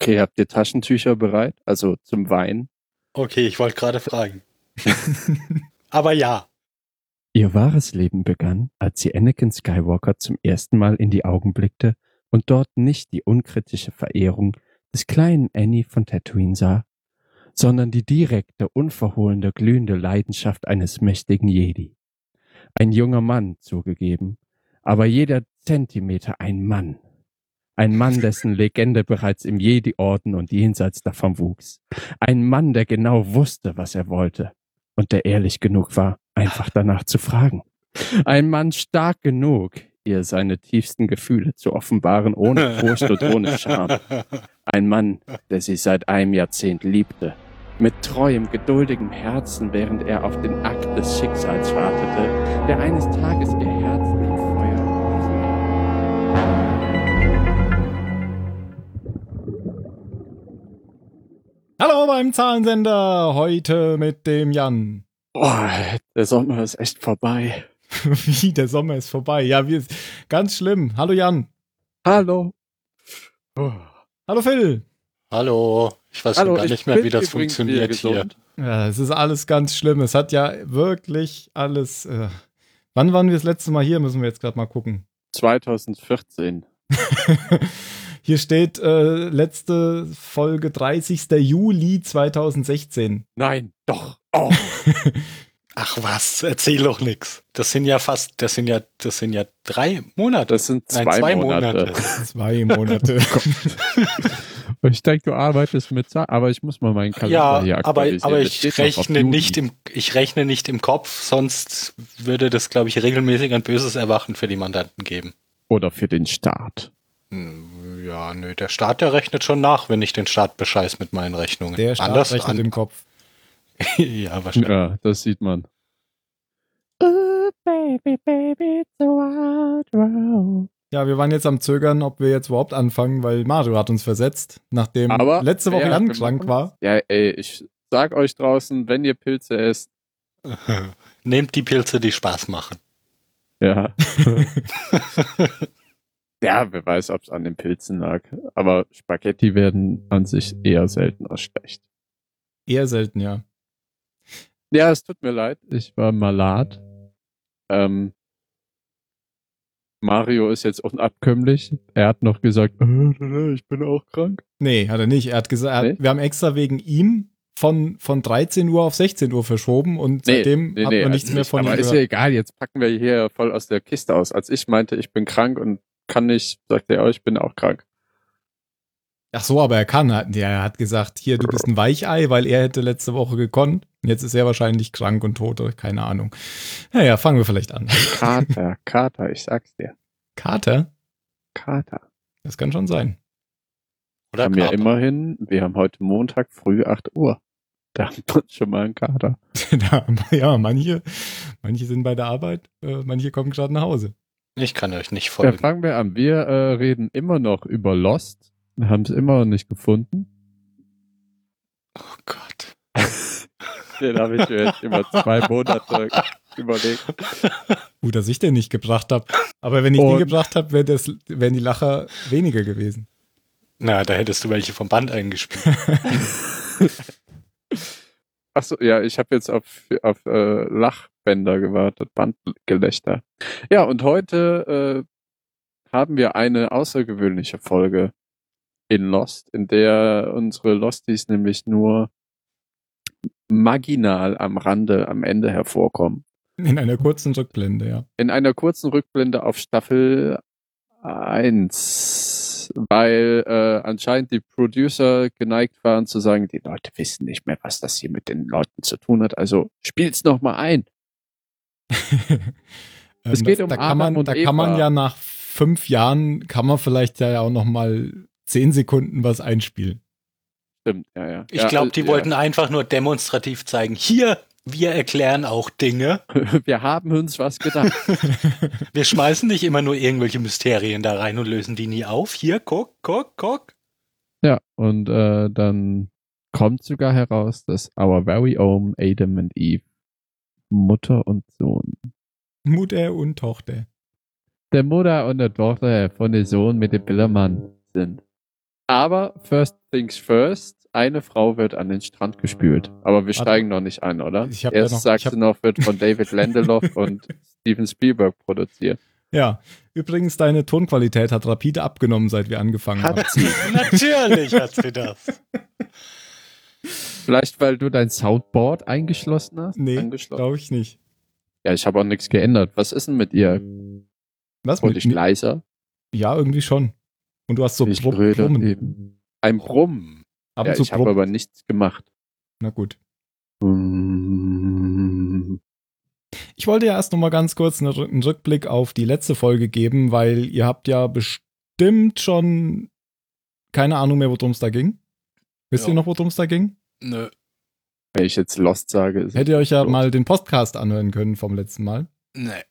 Okay, habt ihr Taschentücher bereit? Also zum Weinen? Okay, ich wollte gerade fragen. Aber ja. Ihr wahres Leben begann, als sie Anakin Skywalker zum ersten Mal in die Augen blickte und dort nicht die unkritische Verehrung des kleinen Annie von Tatooine sah, sondern die direkte, unverhohlene, glühende Leidenschaft eines mächtigen Jedi. Ein junger Mann, zugegeben, aber jeder Zentimeter ein Mann. Ein Mann, dessen Legende bereits im Jedi-Orden und jenseits davon wuchs. Ein Mann, der genau wusste, was er wollte und der ehrlich genug war, einfach danach zu fragen. Ein Mann stark genug, ihr seine tiefsten Gefühle zu offenbaren, ohne Furcht und ohne Scham. Ein Mann, der sie seit einem Jahrzehnt liebte. Mit treuem, geduldigem Herzen, während er auf den Akt des Schicksals wartete, der eines Tages ihr Herz Hallo beim Zahlensender, heute mit dem Jan. Boah, der Sommer ist echt vorbei. Wie, der Sommer ist vorbei. Ja, wir, ganz schlimm. Hallo Jan. Hallo. Oh. Hallo Phil. Hallo. Ich weiß Hallo, gar nicht mehr, wie das funktioniert hier. Ja, es ist alles ganz schlimm. Es hat ja wirklich alles. Äh, wann waren wir das letzte Mal hier? Müssen wir jetzt gerade mal gucken. 2014. Hier steht äh, letzte Folge 30. Juli 2016. Nein, doch. Oh. Ach was, erzähl doch nix. Das sind ja fast, das sind ja, das sind ja drei Monate. Das sind zwei, Nein, zwei Monate. Monate. zwei Monate. ich denke, du arbeitest mit Zahlen, aber ich muss mal meinen Kalender ja, hier aktualisieren. Aber, aber ich rechne nicht im, ich rechne nicht im Kopf, sonst würde das, glaube ich, regelmäßig ein böses Erwachen für die Mandanten geben. Oder für den Staat. Hm, ja, nö, der Staat, der rechnet schon nach, wenn ich den Staat bescheiß mit meinen Rechnungen. Der Staat Anders rechnet an, im Kopf. ja, wahrscheinlich. Ja, das sieht man. Oh, baby, baby, the wild world. Ja, wir waren jetzt am Zögern, ob wir jetzt überhaupt anfangen, weil Mario hat uns versetzt, nachdem Aber letzte Woche Jan krank war. Ja, ey, ich sag euch draußen, wenn ihr Pilze esst. Nehmt die Pilze, die Spaß machen. Ja. ja, wer weiß, ob es an den Pilzen lag. Aber Spaghetti werden an sich eher selten als schlecht. Eher selten, ja. Ja, es tut mir leid. Ich war malat. Ähm, Mario ist jetzt unabkömmlich. Er hat noch gesagt, ich bin auch krank. Nee, hat er nicht. Er hat gesagt, nee? wir haben extra wegen ihm von, von 13 Uhr auf 16 Uhr verschoben und nee, seitdem nee, hat man nichts mehr von ihm Aber ist ja egal, jetzt packen wir hier voll aus der Kiste aus. Als ich meinte, ich bin krank und kann nicht, sagte er, oh, ich bin auch krank. Ach so, aber er kann. Er hat gesagt, hier, du bist ein Weichei, weil er hätte letzte Woche gekonnt. Jetzt ist er wahrscheinlich krank und tot, oder keine Ahnung. Naja, fangen wir vielleicht an. Kater, Kater, ich sag's dir. Kater? Kater. Das kann schon sein. Oder haben ja immerhin, wir haben heute Montag früh 8 Uhr. Da haben wir schon mal einen Kater. ja, manche, manche sind bei der Arbeit, äh, manche kommen gerade nach Hause. Ich kann euch nicht folgen. Ja, fangen wir an. Wir äh, reden immer noch über Lost. Wir haben es immer noch nicht gefunden. Oh Gott. den habe ich mir jetzt über zwei Monate überlegt. Gut, dass ich den nicht gebracht habe. Aber wenn ich Und den gebracht habe, wär wären die Lacher weniger gewesen. Na, da hättest du welche vom Band eingespielt. Achso, ja, ich habe jetzt auf, auf äh, Lachbänder gewartet, Bandgelächter. Ja, und heute äh, haben wir eine außergewöhnliche Folge in Lost, in der unsere Losties nämlich nur marginal am Rande am Ende hervorkommen. In einer kurzen Rückblende, ja. In einer kurzen Rückblende auf Staffel 1, weil äh, anscheinend die Producer geneigt waren zu sagen, die Leute wissen nicht mehr, was das hier mit den Leuten zu tun hat, also spiel's noch mal ein. es geht das, um da kann man, Da Eva. kann man ja nach fünf Jahren, kann man vielleicht ja auch noch mal zehn Sekunden was einspielen. Stimmt, ja, ja. Ich glaube, die ja. wollten einfach nur demonstrativ zeigen, hier, wir erklären auch Dinge. Wir haben uns was gedacht. wir schmeißen nicht immer nur irgendwelche Mysterien da rein und lösen die nie auf. Hier, guck, guck, guck. Ja, und äh, dann kommt sogar heraus, dass our very own Adam and Eve Mutter und Sohn. Mutter und Tochter. Der Mutter und der Tochter von dem Sohn mit dem Billermann sind. Aber first things first, eine Frau wird an den Strand gespült. Aber wir steigen noch nicht ein, oder? Ich Erst ja noch, sagst du noch, wird von David Lindelof und Steven Spielberg produziert. Ja, übrigens, deine Tonqualität hat rapide abgenommen, seit wir angefangen hat haben. Sie. Natürlich hat sie das. Vielleicht, weil du dein Soundboard eingeschlossen hast? Nee, glaube ich nicht. Ja, ich habe auch nichts geändert. Was ist denn mit ihr? Was? Wurde ich leiser? Ja, irgendwie schon. Und du hast so ich Brumm, Brummen. Eben. Ein Brumm. ja, ich habe aber nichts gemacht. Na gut. Ich wollte ja erst noch mal ganz kurz einen Rückblick auf die letzte Folge geben, weil ihr habt ja bestimmt schon keine Ahnung mehr, worum es da ging. Wisst ja. ihr noch, worum es da ging? Nö. Wenn ich jetzt Lost sage. Hättet ihr euch ja los. mal den Podcast anhören können vom letzten Mal? Nee.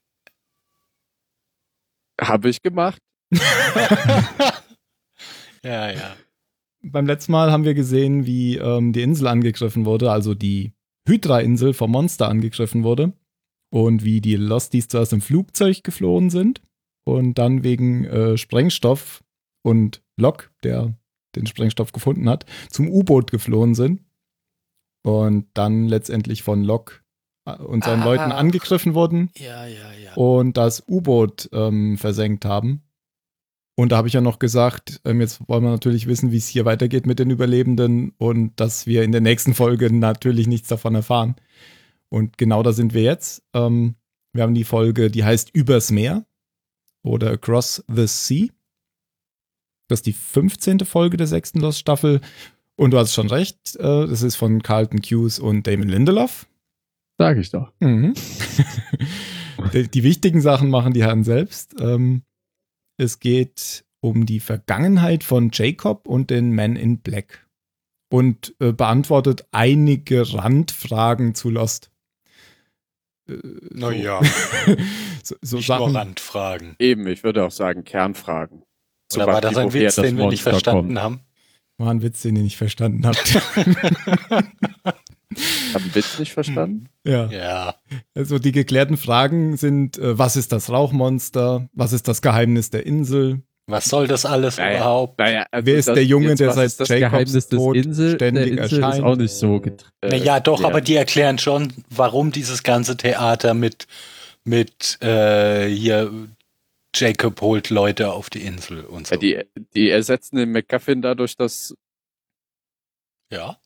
Habe ich gemacht. ja, ja. Beim letzten Mal haben wir gesehen, wie ähm, die Insel angegriffen wurde, also die Hydra-Insel vom Monster angegriffen wurde. Und wie die Losties zuerst im Flugzeug geflohen sind und dann wegen äh, Sprengstoff und Lok, der den Sprengstoff gefunden hat, zum U-Boot geflohen sind und dann letztendlich von Lok äh, und seinen ah, Leuten angegriffen wurden ja, ja, ja. und das U-Boot ähm, versenkt haben. Und da habe ich ja noch gesagt, ähm, jetzt wollen wir natürlich wissen, wie es hier weitergeht mit den Überlebenden und dass wir in der nächsten Folge natürlich nichts davon erfahren. Und genau da sind wir jetzt. Ähm, wir haben die Folge, die heißt Übers Meer oder Across the Sea. Das ist die 15. Folge der sechsten Lost-Staffel. Und du hast schon recht, äh, das ist von Carlton Hughes und Damon Lindelof. Sag ich doch. Mhm. die, die, wichtigen Sachen machen die Herren selbst. Ähm, es geht um die Vergangenheit von Jacob und den Men in Black. Und äh, beantwortet einige Randfragen zu Lost. Äh, naja. so, so Nicht Sachen. nur Randfragen. Eben, ich würde auch sagen Kernfragen. Oder war das ein Witz, den wir nicht verstanden kommt. haben? War ein Witz, den ihr nicht verstanden habt. Hab einen Witz nicht verstanden? Ja. ja. Also die geklärten Fragen sind, äh, was ist das Rauchmonster? Was ist das Geheimnis der Insel? Was soll das alles naja, überhaupt? Naja, also Wer ist das, der Junge, der seit das Jacobs Geheimnis Tod Insel, ständig der Insel erscheint? ist auch nicht so äh, Naja, doch, ja. aber die erklären schon, warum dieses ganze Theater mit, mit äh, hier Jacob holt Leute auf die Insel und so. Ja, die, die ersetzen den McGuffin dadurch, dass ja.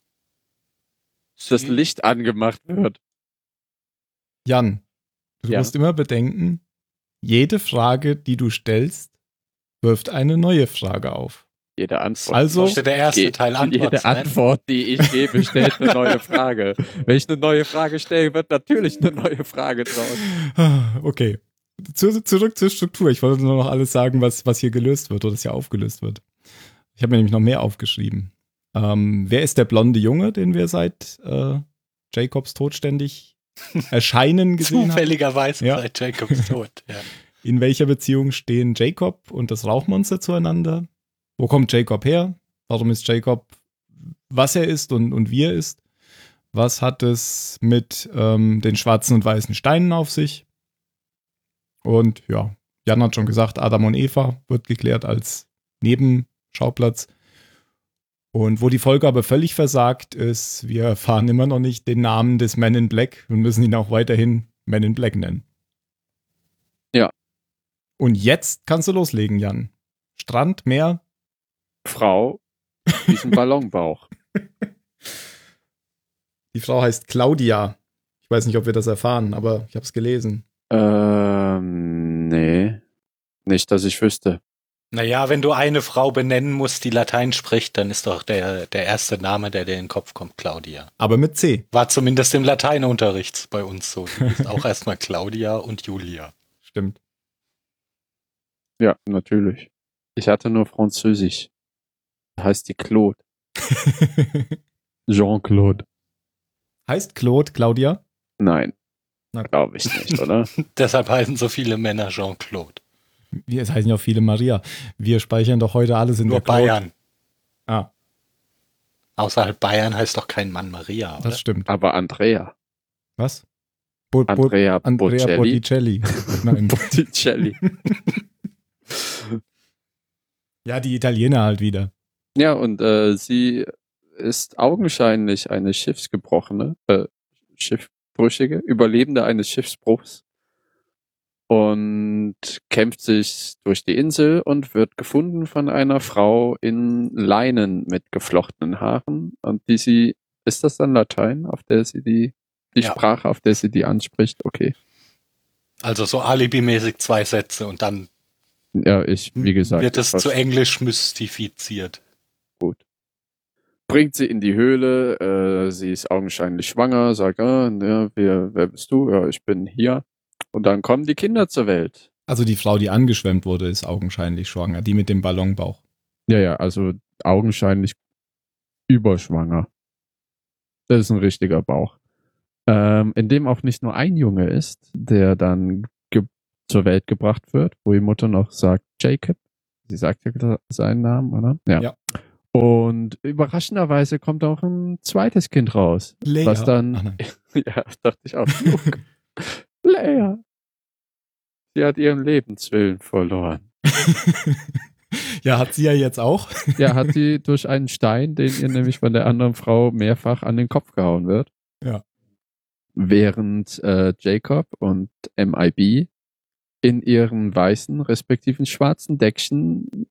das Licht angemacht wird. Jan, du ja. musst immer bedenken, jede Frage, die du stellst, wirft eine neue Frage auf. Jede Antwort. Also der erste Teil Antwort jede sein. Antwort, die ich gebe, stellt eine neue Frage. Wenn ich eine neue Frage stelle, wird natürlich eine neue Frage draus. Okay zu, zurück zur Struktur. Ich wollte nur noch alles sagen, was, was hier gelöst wird oder das hier aufgelöst wird. Ich habe mir nämlich noch mehr aufgeschrieben. Ähm, wer ist der blonde Junge, den wir seit äh, Jacobs Tod ständig erscheinen gesehen Zufälligerweise ja. seit Jacobs Tod, ja. In welcher Beziehung stehen Jacob und das Rauchmonster zueinander? Wo kommt Jacob her? Warum ist Jacob, was er ist und, und wie er ist? Was hat es mit ähm, den schwarzen und weißen Steinen auf sich? Und ja, Jan hat schon gesagt, Adam und Eva wird geklärt als Nebenschauplatz. Und wo die Folge aber völlig versagt ist, wir erfahren immer noch nicht den Namen des Man in Black und müssen ihn auch weiterhin Man in Black nennen. Ja. Und jetzt kannst du loslegen, Jan. Strand, Meer. Frau, diesen Ballonbauch. Die Frau heißt Claudia. Ich weiß nicht, ob wir das erfahren, aber ich habe es gelesen. Ähm, nee. Nicht, dass ich wüsste. Naja, wenn du eine Frau benennen musst, die Latein spricht, dann ist doch der, der erste Name, der dir in den Kopf kommt, Claudia. Aber mit C. War zumindest im Lateinunterricht bei uns so. Du bist auch erstmal Claudia und Julia. Stimmt. Ja, natürlich. Ich hatte nur Französisch. Heißt die Claude. Jean-Claude. Heißt Claude Claudia? Nein. Glaube ich nicht, oder? Deshalb heißen so viele Männer Jean-Claude. Es heißen ja auch viele Maria. Wir speichern doch heute alles in Nur der Claude. Bayern. Ah. Außerhalb Bayern heißt doch kein Mann Maria. Oder? Das stimmt. Aber Andrea. Was? Bo Andrea, Bo Andrea Botticelli. Nein. Botticelli. ja, die Italiener halt wieder. Ja, und äh, sie ist augenscheinlich eine Schiffsgebrochene, äh, Schiffbrüchige, Überlebende eines Schiffsbruchs und kämpft sich durch die Insel und wird gefunden von einer Frau in Leinen mit geflochtenen Haaren und die sie, ist das dann Latein, auf der sie die, die ja. Sprache, auf der sie die anspricht? Okay. Also so alibimäßig zwei Sätze und dann ja, ich, wie gesagt. Wird es zu Englisch mystifiziert. Bringt sie in die Höhle, äh, sie ist augenscheinlich schwanger, sagt, ah, ja, wer, wer bist du? Ja, ich bin hier. Und dann kommen die Kinder zur Welt. Also die Frau, die angeschwemmt wurde, ist augenscheinlich schwanger, die mit dem Ballonbauch. Ja, ja, also augenscheinlich überschwanger. Das ist ein richtiger Bauch. Ähm, in dem auch nicht nur ein Junge ist, der dann zur Welt gebracht wird, wo die Mutter noch sagt, Jacob. Sie sagt ja seinen Namen, oder? Ja. ja. Und überraschenderweise kommt auch ein zweites Kind raus. Leia. Was dann, Ach, ja, dachte ich auch. Leia. Sie hat ihren Lebenswillen verloren. ja, hat sie ja jetzt auch. ja, hat sie durch einen Stein, den ihr nämlich von der anderen Frau mehrfach an den Kopf gehauen wird. Ja. Während äh, Jacob und MIB in ihren weißen, respektiven schwarzen Deckchen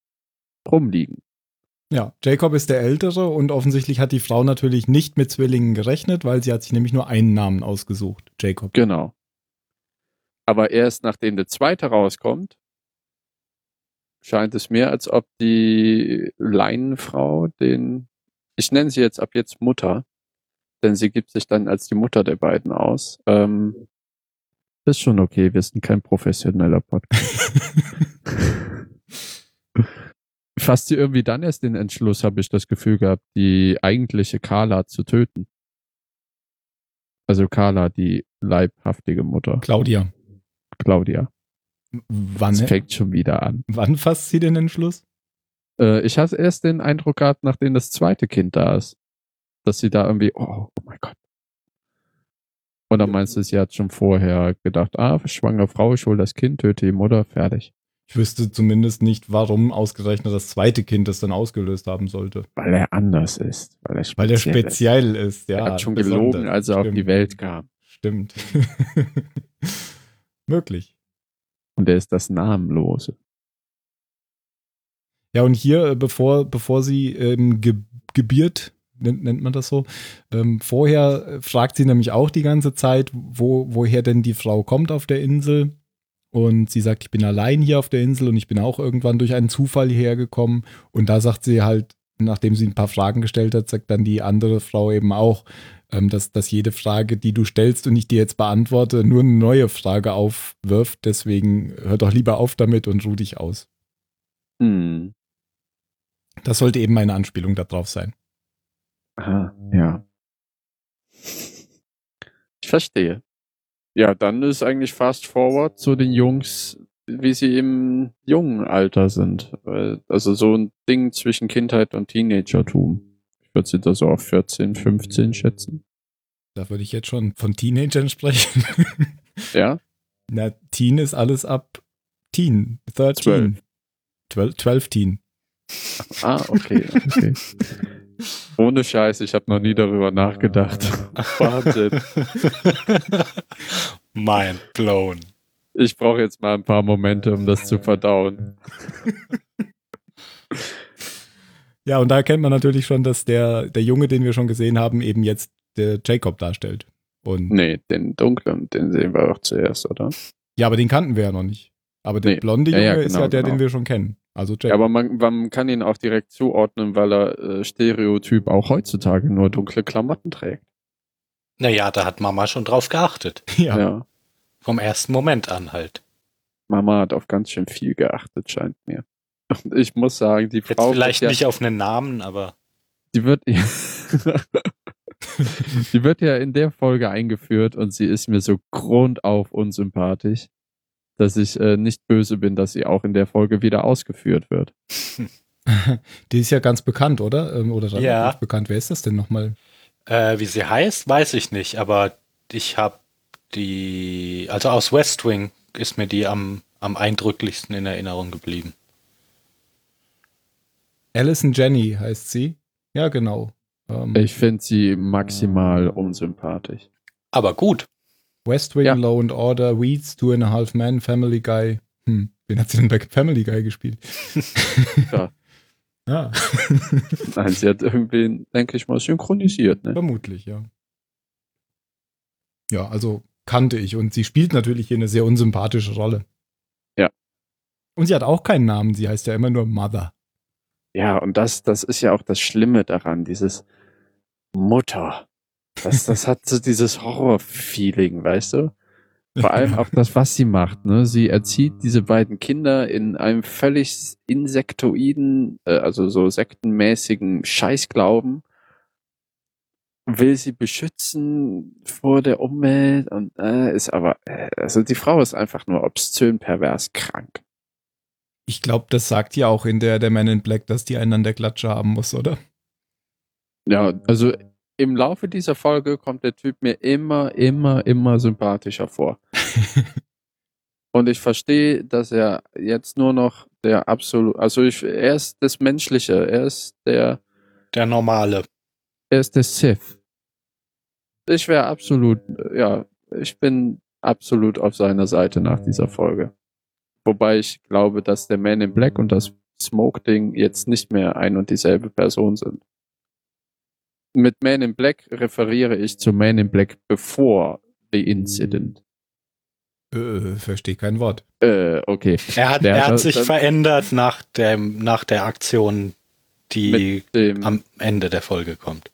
rumliegen. Ja, Jacob ist der Ältere und offensichtlich hat die Frau natürlich nicht mit Zwillingen gerechnet, weil sie hat sich nämlich nur einen Namen ausgesucht, Jacob. Genau. Aber erst nachdem der zweite rauskommt, scheint es mir, als ob die Leinenfrau den, ich nenne sie jetzt ab jetzt Mutter, denn sie gibt sich dann als die Mutter der beiden aus, ähm, ist schon okay, wir sind kein professioneller Podcast. Fasst sie irgendwie dann erst den Entschluss, habe ich das Gefühl gehabt, die eigentliche Carla zu töten. Also Carla, die leibhaftige Mutter. Claudia. Claudia. Wann? Es fängt schon wieder an. Wann fasst sie den Entschluss? Äh, ich hatte erst den Eindruck gehabt, nachdem das zweite Kind da ist, dass sie da irgendwie, oh, oh mein Gott, oder meinst du, sie hat schon vorher gedacht, ah, schwangere Frau, ich hole das Kind, töte die Mutter, fertig. Ich wüsste zumindest nicht, warum ausgerechnet das zweite Kind das dann ausgelöst haben sollte. Weil er anders ist. Weil er speziell, weil er speziell ist. ist. ja. Er hat schon gelogen, als er Stimmt. auf die Welt kam. Stimmt. Möglich. Und er ist das Namenlose. Ja, und hier, äh, bevor, bevor sie ähm, ge gebiert, nennt, nennt man das so. Ähm, vorher äh, fragt sie nämlich auch die ganze Zeit, wo, woher denn die Frau kommt auf der Insel. Und sie sagt, ich bin allein hier auf der Insel und ich bin auch irgendwann durch einen Zufall hierher gekommen. Und da sagt sie halt, nachdem sie ein paar Fragen gestellt hat, sagt dann die andere Frau eben auch, ähm, dass, dass jede Frage, die du stellst und ich dir jetzt beantworte, nur eine neue Frage aufwirft. Deswegen hör doch lieber auf damit und ruh dich aus. Hm. Das sollte eben meine Anspielung darauf sein. Aha, ja. Ich verstehe. Ja, dann ist eigentlich fast forward zu den Jungs, wie sie im jungen Alter sind. Also so ein Ding zwischen Kindheit und Teenagertum. Ich würde sie da so auf 14, 15 schätzen. Da würde ich jetzt schon von Teenagern sprechen. ja? Na, Teen ist alles ab Teen, 13. 12, 12 Teen. Ah, okay, okay. Ohne Scheiß, ich habe noch nie darüber nachgedacht. Wahnsinn. Mind blown. Ich brauche jetzt mal ein paar Momente, um das zu verdauen. Ja, und da erkennt man natürlich schon, dass der, der Junge, den wir schon gesehen haben, eben jetzt der Jacob darstellt. Und nee, den dunklen, den sehen wir auch zuerst, oder? Ja, aber den kannten wir ja noch nicht. Aber der nee. blonde Junge ja, ja, genau, ist ja der, genau. den wir schon kennen. Also Jack. Ja, aber man, man kann ihn auch direkt zuordnen, weil er äh, Stereotyp auch heutzutage nur dunkle Klamotten trägt. Naja, da hat Mama schon drauf geachtet. Ja. ja. Vom ersten Moment an halt. Mama hat auf ganz schön viel geachtet, scheint mir. Und ich muss sagen, die Frau. Jetzt vielleicht ja, nicht auf einen Namen, aber. Die wird. die wird ja in der Folge eingeführt und sie ist mir so grundauf unsympathisch dass ich äh, nicht böse bin, dass sie auch in der Folge wieder ausgeführt wird. Die ist ja ganz bekannt, oder? Ähm, oder ja. bekannt. Wer ist das denn nochmal? Äh, wie sie heißt, weiß ich nicht, aber ich habe die, also aus West Wing ist mir die am, am eindrücklichsten in Erinnerung geblieben. Alison Jenny heißt sie. Ja, genau. Ähm, ich finde sie maximal unsympathisch. Aber gut. West Wing, ja. Law and Order, Weeds, Two and a Half Men, Family Guy. Hm, wen hat sie denn bei Family Guy gespielt? ja. ja. Nein, sie hat irgendwie, denke ich mal, synchronisiert. Ne? Vermutlich, ja. Ja, also kannte ich. Und sie spielt natürlich hier eine sehr unsympathische Rolle. Ja. Und sie hat auch keinen Namen, sie heißt ja immer nur Mother. Ja, und das, das ist ja auch das Schlimme daran, dieses Mutter. Das, das hat so dieses Horror-Feeling, weißt du? Vor allem auch das, was sie macht. Ne? Sie erzieht diese beiden Kinder in einem völlig insektoiden, äh, also so sektenmäßigen Scheißglauben, will sie beschützen vor der Umwelt und äh, ist aber, äh, also die Frau ist einfach nur obszön, pervers, krank. Ich glaube, das sagt ja auch in der, der Man in Black, dass die einen an der Klatsche haben muss, oder? Ja, also im Laufe dieser Folge kommt der Typ mir immer, immer, immer sympathischer vor. Und ich verstehe, dass er jetzt nur noch der absolut, also ich, er ist das Menschliche, er ist der. Der Normale. Er ist der Sith. Ich wäre absolut, ja, ich bin absolut auf seiner Seite nach dieser Folge. Wobei ich glaube, dass der Man in Black und das Smoke-Ding jetzt nicht mehr ein und dieselbe Person sind. Mit Man in Black referiere ich zu Man in Black bevor The Incident. Äh, verstehe kein Wort. Äh, okay. Er hat, er hat sich verändert nach, dem, nach der Aktion, die am Ende der Folge kommt.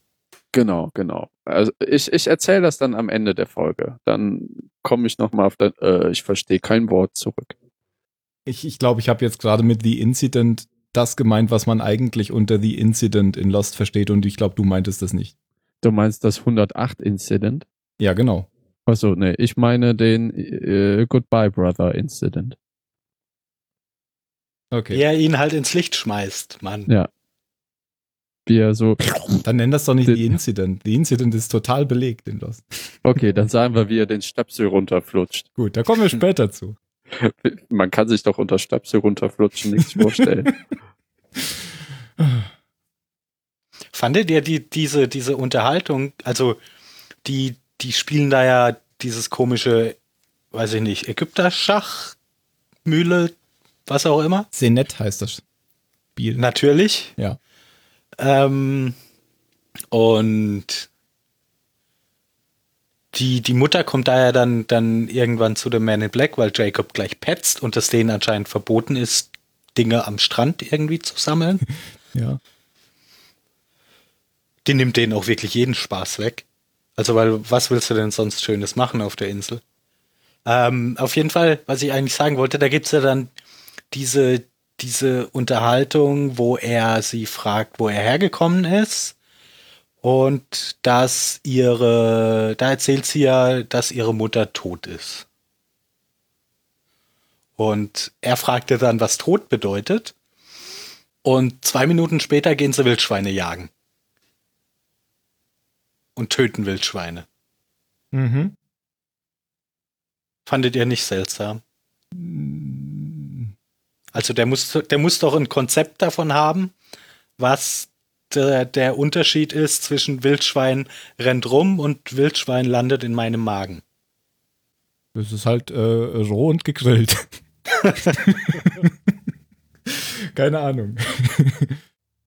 Genau, genau. Also ich, ich erzähle das dann am Ende der Folge. Dann komme ich nochmal auf das, äh, ich verstehe kein Wort zurück. Ich glaube, ich, glaub, ich habe jetzt gerade mit The Incident das gemeint, was man eigentlich unter The Incident in Lost versteht und ich glaube, du meintest das nicht. Du meinst das 108 Incident? Ja, genau. Achso, nee, ich meine den äh, Goodbye Brother Incident. Okay. Wie er ihn halt ins Licht schmeißt, Mann. Ja. Wie er so. Dann nenn das doch nicht The Incident. The Incident ist total belegt in Lost. Okay, dann sagen wir, wie er den Stöpsel runterflutscht. Gut, da kommen wir später zu. Man kann sich doch unter Stöpsel runterflutschen nichts vorstellen. Fandet ihr die, diese, diese Unterhaltung, also die, die spielen da ja dieses komische, weiß ich nicht, Ägypter-Schach, Mühle, was auch immer? Senet heißt das Spiel. Natürlich. Ja. Ähm, und die, die Mutter kommt daher dann, dann irgendwann zu dem Man in Black, weil Jacob gleich petzt und es denen anscheinend verboten ist, Dinge am Strand irgendwie zu sammeln. ja. Die nimmt denen auch wirklich jeden Spaß weg. Also, weil, was willst du denn sonst Schönes machen auf der Insel? Ähm, auf jeden Fall, was ich eigentlich sagen wollte, da gibt es ja dann diese, diese Unterhaltung, wo er sie fragt, wo er hergekommen ist und dass ihre, da erzählt sie ja, dass ihre Mutter tot ist. Und er fragte dann, was tot bedeutet. Und zwei Minuten später gehen sie Wildschweine jagen. Und töten Wildschweine. Mhm. Fandet ihr nicht seltsam? Also der muss, der muss doch ein Konzept davon haben, was der, der Unterschied ist zwischen Wildschwein rennt rum und Wildschwein landet in meinem Magen. Das ist halt äh, roh und gegrillt. keine Ahnung.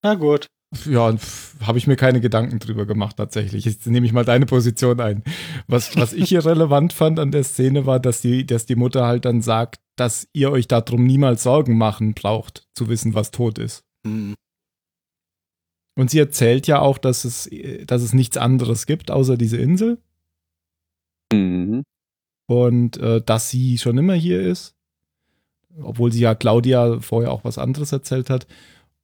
Na gut. Ja, habe ich mir keine Gedanken drüber gemacht tatsächlich. Jetzt nehme ich mal deine Position ein. Was, was ich hier relevant fand an der Szene war, dass die, dass die Mutter halt dann sagt, dass ihr euch darum niemals Sorgen machen braucht, zu wissen, was tot ist. Mhm. Und sie erzählt ja auch, dass es, dass es nichts anderes gibt, außer diese Insel. Mhm. Und äh, dass sie schon immer hier ist. Obwohl sie ja Claudia vorher auch was anderes erzählt hat.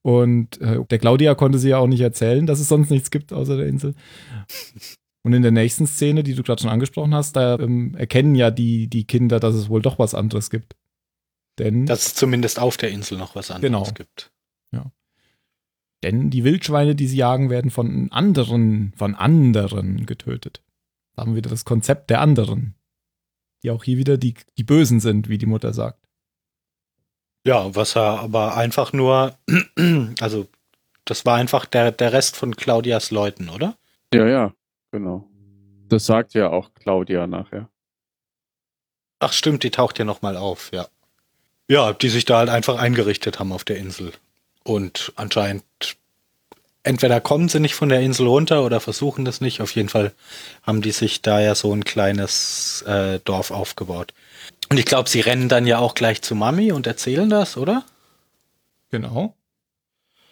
Und äh, der Claudia konnte sie ja auch nicht erzählen, dass es sonst nichts gibt außer der Insel. Und in der nächsten Szene, die du gerade schon angesprochen hast, da ähm, erkennen ja die, die Kinder, dass es wohl doch was anderes gibt. Denn. Dass es zumindest auf der Insel noch was anderes genau. gibt. Ja. Denn die Wildschweine, die sie jagen, werden von anderen, von anderen getötet. Da haben wir wieder das Konzept der anderen. Die auch hier wieder die, die Bösen sind, wie die Mutter sagt. Ja, was er aber einfach nur, also das war einfach der, der Rest von Claudias Leuten, oder? Ja, ja, genau. Das sagt ja auch Claudia nachher. Ach stimmt, die taucht ja nochmal auf, ja. Ja, die sich da halt einfach eingerichtet haben auf der Insel. Und anscheinend entweder kommen sie nicht von der Insel runter oder versuchen das nicht. Auf jeden Fall haben die sich da ja so ein kleines äh, Dorf aufgebaut. Und ich glaube, sie rennen dann ja auch gleich zu Mami und erzählen das, oder? Genau.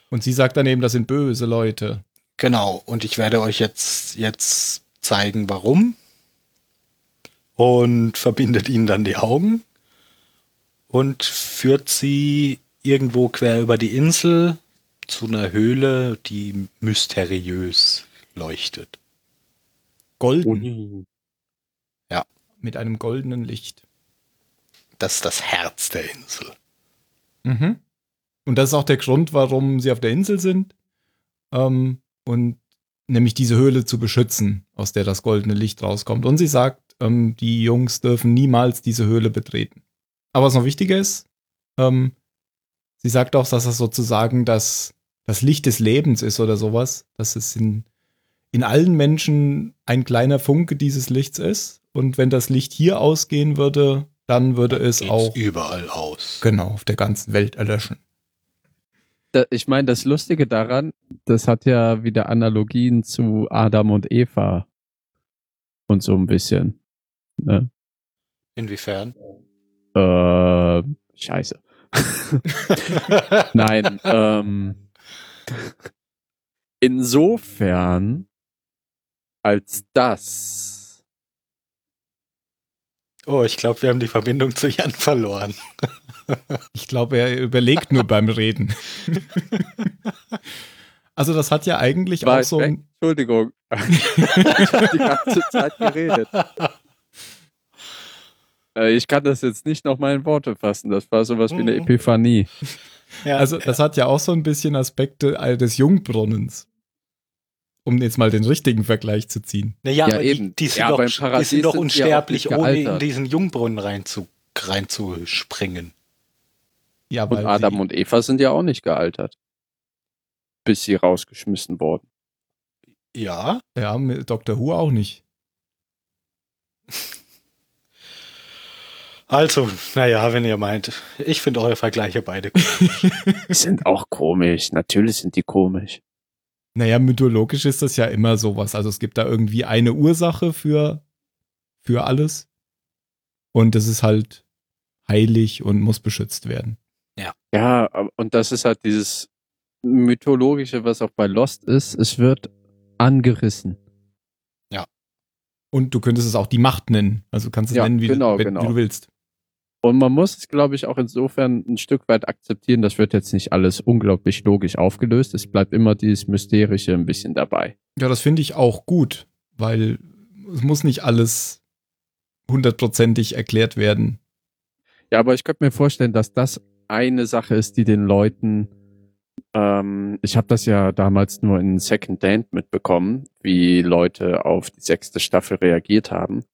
Und sie sagt dann eben, das sind böse Leute. Genau. Und ich werde euch jetzt, jetzt zeigen, warum. Und verbindet ihnen dann die Augen und führt sie irgendwo quer über die Insel zu einer Höhle, die mysteriös leuchtet. Golden. Ja. Mit einem goldenen Licht. Das ist das Herz der Insel. Mhm. Und das ist auch der Grund, warum sie auf der Insel sind. Ähm, und nämlich diese Höhle zu beschützen, aus der das goldene Licht rauskommt. Und sie sagt, ähm, die Jungs dürfen niemals diese Höhle betreten. Aber was noch wichtiger ist, ähm, sie sagt auch, dass das sozusagen das, das Licht des Lebens ist oder sowas, dass es in, in allen Menschen ein kleiner Funke dieses Lichts ist. Und wenn das Licht hier ausgehen würde, dann würde dann es auch überall aus. Genau, auf der ganzen Welt erlöschen. ich meine, das Lustige daran, das hat ja wieder Analogien zu Adam und Eva und so ein bisschen. Ne? Inwiefern? Äh, scheiße. Nein, ähm, insofern, als das Oh, ich glaube, wir haben die Verbindung zu Jan verloren. ich glaube, er überlegt nur beim Reden. also das hat ja eigentlich War auch so ein... Entschuldigung. ich habe die ganze Zeit geredet. Äh, ich kann das jetzt nicht noch mal in Worte fassen. Das war sowas wie eine mhm. Epiphanie. Ja, also das hat ja auch so ein bisschen Aspekte des Jungbrunnens um jetzt mal den richtigen Vergleich zu ziehen. Naja, ja, eben. Die, die, sind ja, doch, die sind doch unsterblich, ohne in diesen Jungbrunnen reinzu, reinzuspringen. Ja, und Adam und Eva sind ja auch nicht gealtert. Bis sie rausgeschmissen wurden. Ja. Ja, mit Dr. Who auch nicht. Also, naja, wenn ihr meint. Ich finde eure Vergleiche beide komisch. die sind auch komisch. Natürlich sind die komisch. Naja, mythologisch ist das ja immer sowas. Also es gibt da irgendwie eine Ursache für, für alles. Und es ist halt heilig und muss beschützt werden. Ja. Ja, und das ist halt dieses mythologische, was auch bei Lost ist. Es wird angerissen. Ja. Und du könntest es auch die Macht nennen. Also du kannst es ja, nennen, wie, genau, du, genau. wie du willst. Und man muss es, glaube ich, auch insofern ein Stück weit akzeptieren. Das wird jetzt nicht alles unglaublich logisch aufgelöst. Es bleibt immer dieses Mysterische ein bisschen dabei. Ja, das finde ich auch gut, weil es muss nicht alles hundertprozentig erklärt werden. Ja, aber ich könnte mir vorstellen, dass das eine Sache ist, die den Leuten, ähm, ich habe das ja damals nur in Second Dant mitbekommen, wie Leute auf die sechste Staffel reagiert haben,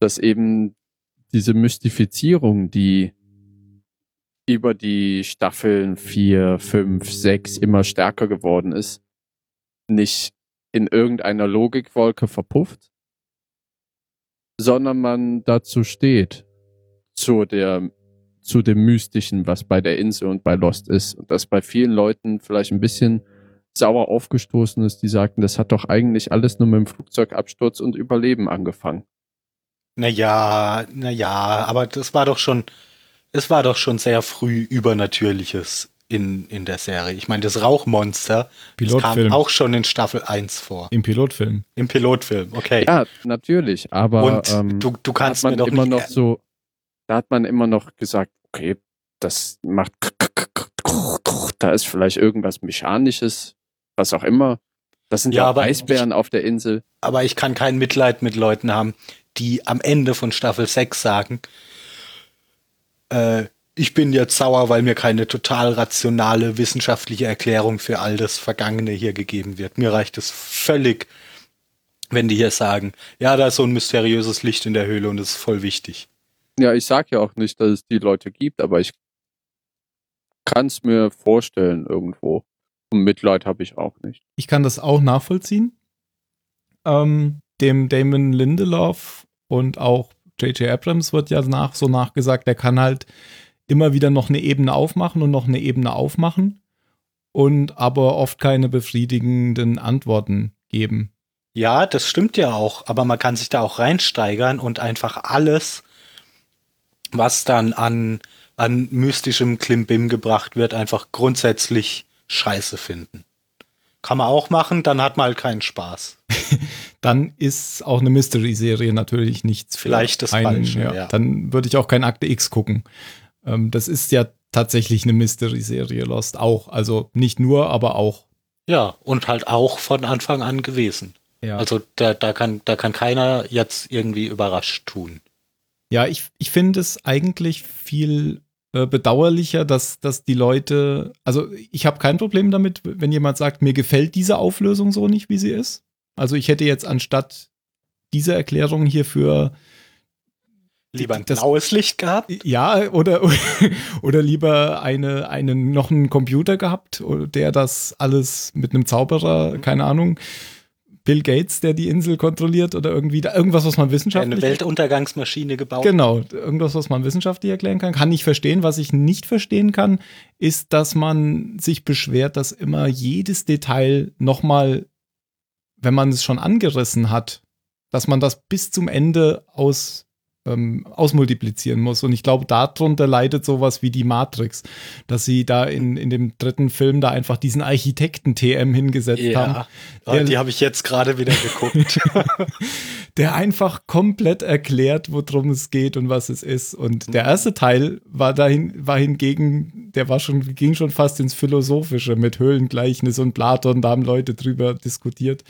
dass eben diese Mystifizierung, die über die Staffeln vier, fünf, sechs immer stärker geworden ist, nicht in irgendeiner Logikwolke verpufft, sondern man dazu steht, zu der, zu dem Mystischen, was bei der Insel und bei Lost ist. Und das bei vielen Leuten vielleicht ein bisschen sauer aufgestoßen ist, die sagten, das hat doch eigentlich alles nur mit dem Flugzeugabsturz und Überleben angefangen. Naja, naja, aber das war doch schon, es war doch schon sehr früh Übernatürliches in, in der Serie. Ich meine, das Rauchmonster das kam auch schon in Staffel 1 vor. Im Pilotfilm. Im Pilotfilm, okay. Ja, natürlich, aber Und ähm, du, du kannst mir doch immer noch so, da hat man immer noch gesagt, okay, das macht da ist vielleicht irgendwas Mechanisches, was auch immer. Das sind ja, ja Eisbären ich, auf der Insel. Aber ich kann kein Mitleid mit Leuten haben, die am Ende von Staffel 6 sagen, äh, ich bin jetzt sauer, weil mir keine total rationale wissenschaftliche Erklärung für all das Vergangene hier gegeben wird. Mir reicht es völlig, wenn die hier sagen, ja, da ist so ein mysteriöses Licht in der Höhle und das ist voll wichtig. Ja, ich sag ja auch nicht, dass es die Leute gibt, aber ich kann es mir vorstellen irgendwo. Und Mitleid habe ich auch nicht. Ich kann das auch nachvollziehen. Ähm, dem Damon Lindelof und auch J.J. Abrams wird ja nach, so nachgesagt, der kann halt immer wieder noch eine Ebene aufmachen und noch eine Ebene aufmachen und aber oft keine befriedigenden Antworten geben. Ja, das stimmt ja auch, aber man kann sich da auch reinsteigern und einfach alles, was dann an, an mystischem Klimbim gebracht wird, einfach grundsätzlich scheiße finden. Kann man auch machen, dann hat man halt keinen Spaß. dann ist auch eine Mystery-Serie natürlich nichts. Vielleicht das einen, Falsche, ja. ja. Dann würde ich auch kein Akte X gucken. Ähm, das ist ja tatsächlich eine Mystery-Serie Lost auch. Also nicht nur, aber auch. Ja, und halt auch von Anfang an gewesen. Ja. Also da, da, kann, da kann keiner jetzt irgendwie überrascht tun. Ja, ich, ich finde es eigentlich viel äh, bedauerlicher, dass, dass die Leute, also ich habe kein Problem damit, wenn jemand sagt, mir gefällt diese Auflösung so nicht, wie sie ist. Also ich hätte jetzt anstatt dieser Erklärung hier für Lieber ein das, blaues Licht gehabt? Ja, oder, oder lieber eine, einen, noch einen Computer gehabt, der das alles mit einem Zauberer, keine Ahnung, Bill Gates, der die Insel kontrolliert oder irgendwie da, irgendwas, was man wissenschaftlich. Eine Weltuntergangsmaschine gebaut. Genau, irgendwas, was man wissenschaftlich erklären kann. Kann ich verstehen. Was ich nicht verstehen kann, ist, dass man sich beschwert, dass immer jedes Detail nochmal, wenn man es schon angerissen hat, dass man das bis zum Ende aus ähm, ausmultiplizieren muss. Und ich glaube, darunter leidet sowas wie die Matrix, dass sie da in, in dem dritten Film da einfach diesen Architekten-TM hingesetzt ja. haben. Oh, der, die habe ich jetzt gerade wieder geguckt. der einfach komplett erklärt, worum es geht und was es ist. Und der mhm. erste Teil war dahin, war hingegen, der war schon, ging schon fast ins Philosophische mit Höhlengleichnis und Platon, da haben Leute drüber diskutiert.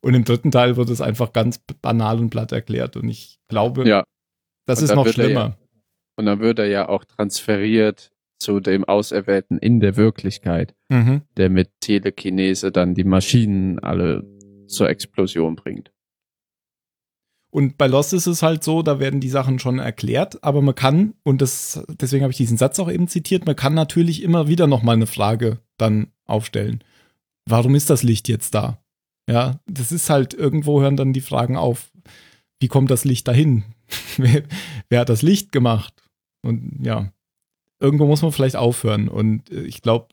Und im dritten Teil wurde es einfach ganz banal und platt erklärt. Und ich glaube, ja. Das und ist noch schlimmer. Ja, und dann wird er ja auch transferiert zu dem Auserwählten in der Wirklichkeit, mhm. der mit Telekinese dann die Maschinen alle zur Explosion bringt. Und bei Lost ist es halt so, da werden die Sachen schon erklärt, aber man kann, und das, deswegen habe ich diesen Satz auch eben zitiert, man kann natürlich immer wieder nochmal eine Frage dann aufstellen. Warum ist das Licht jetzt da? Ja, das ist halt, irgendwo hören dann die Fragen auf. Wie kommt das Licht dahin? wer, wer hat das Licht gemacht? Und ja, irgendwo muss man vielleicht aufhören. Und äh, ich glaube,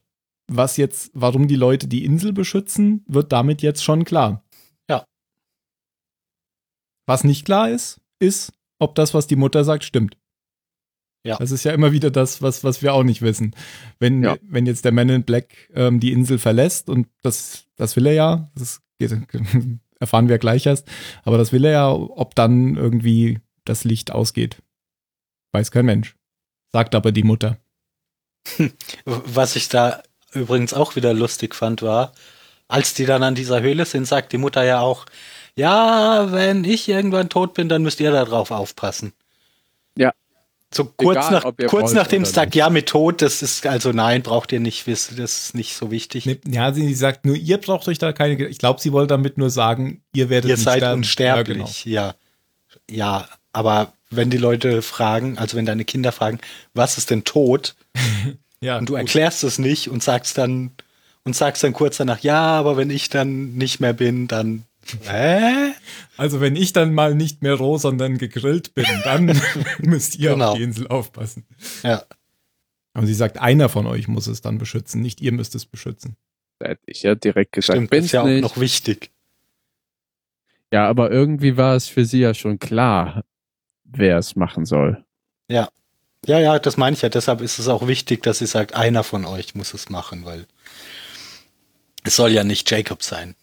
was jetzt, warum die Leute die Insel beschützen, wird damit jetzt schon klar. Ja. Was nicht klar ist, ist, ob das, was die Mutter sagt, stimmt. Ja. Das ist ja immer wieder das, was, was wir auch nicht wissen. Wenn, ja. wenn jetzt der Man in Black ähm, die Insel verlässt, und das, das will er ja, das geht, erfahren wir gleich erst, aber das will er ja, ob dann irgendwie das Licht ausgeht. Weiß kein Mensch. Sagt aber die Mutter. Was ich da übrigens auch wieder lustig fand, war, als die dann an dieser Höhle sind, sagt die Mutter ja auch, ja, wenn ich irgendwann tot bin, dann müsst ihr da drauf aufpassen. Ja. So kurz, Egal, nach, kurz nachdem es sagt, ja, mit Tod, das ist, also nein, braucht ihr nicht wissen, das ist nicht so wichtig. Ja, sie sagt nur, ihr braucht euch da keine, ich glaube, sie wollte damit nur sagen, ihr werdet ihr seid sterben. unsterblich, ja, genau. ja. Ja, aber wenn die Leute fragen, also wenn deine Kinder fragen, was ist denn Tod? ja, und du gut. erklärst es nicht und sagst dann und sagst dann kurz danach, ja, aber wenn ich dann nicht mehr bin, dann Hä? Also wenn ich dann mal nicht mehr roh, sondern gegrillt bin, dann müsst ihr genau. auf die Insel aufpassen. Ja. Aber sie sagt, einer von euch muss es dann beschützen, nicht ihr müsst es beschützen. Da hätte ich ja direkt gesagt, Stimmt, ist ja auch noch wichtig. Ja, aber irgendwie war es für sie ja schon klar, wer es machen soll. Ja. Ja, ja, das meine ich ja. Deshalb ist es auch wichtig, dass sie sagt, einer von euch muss es machen, weil es soll ja nicht Jacob sein.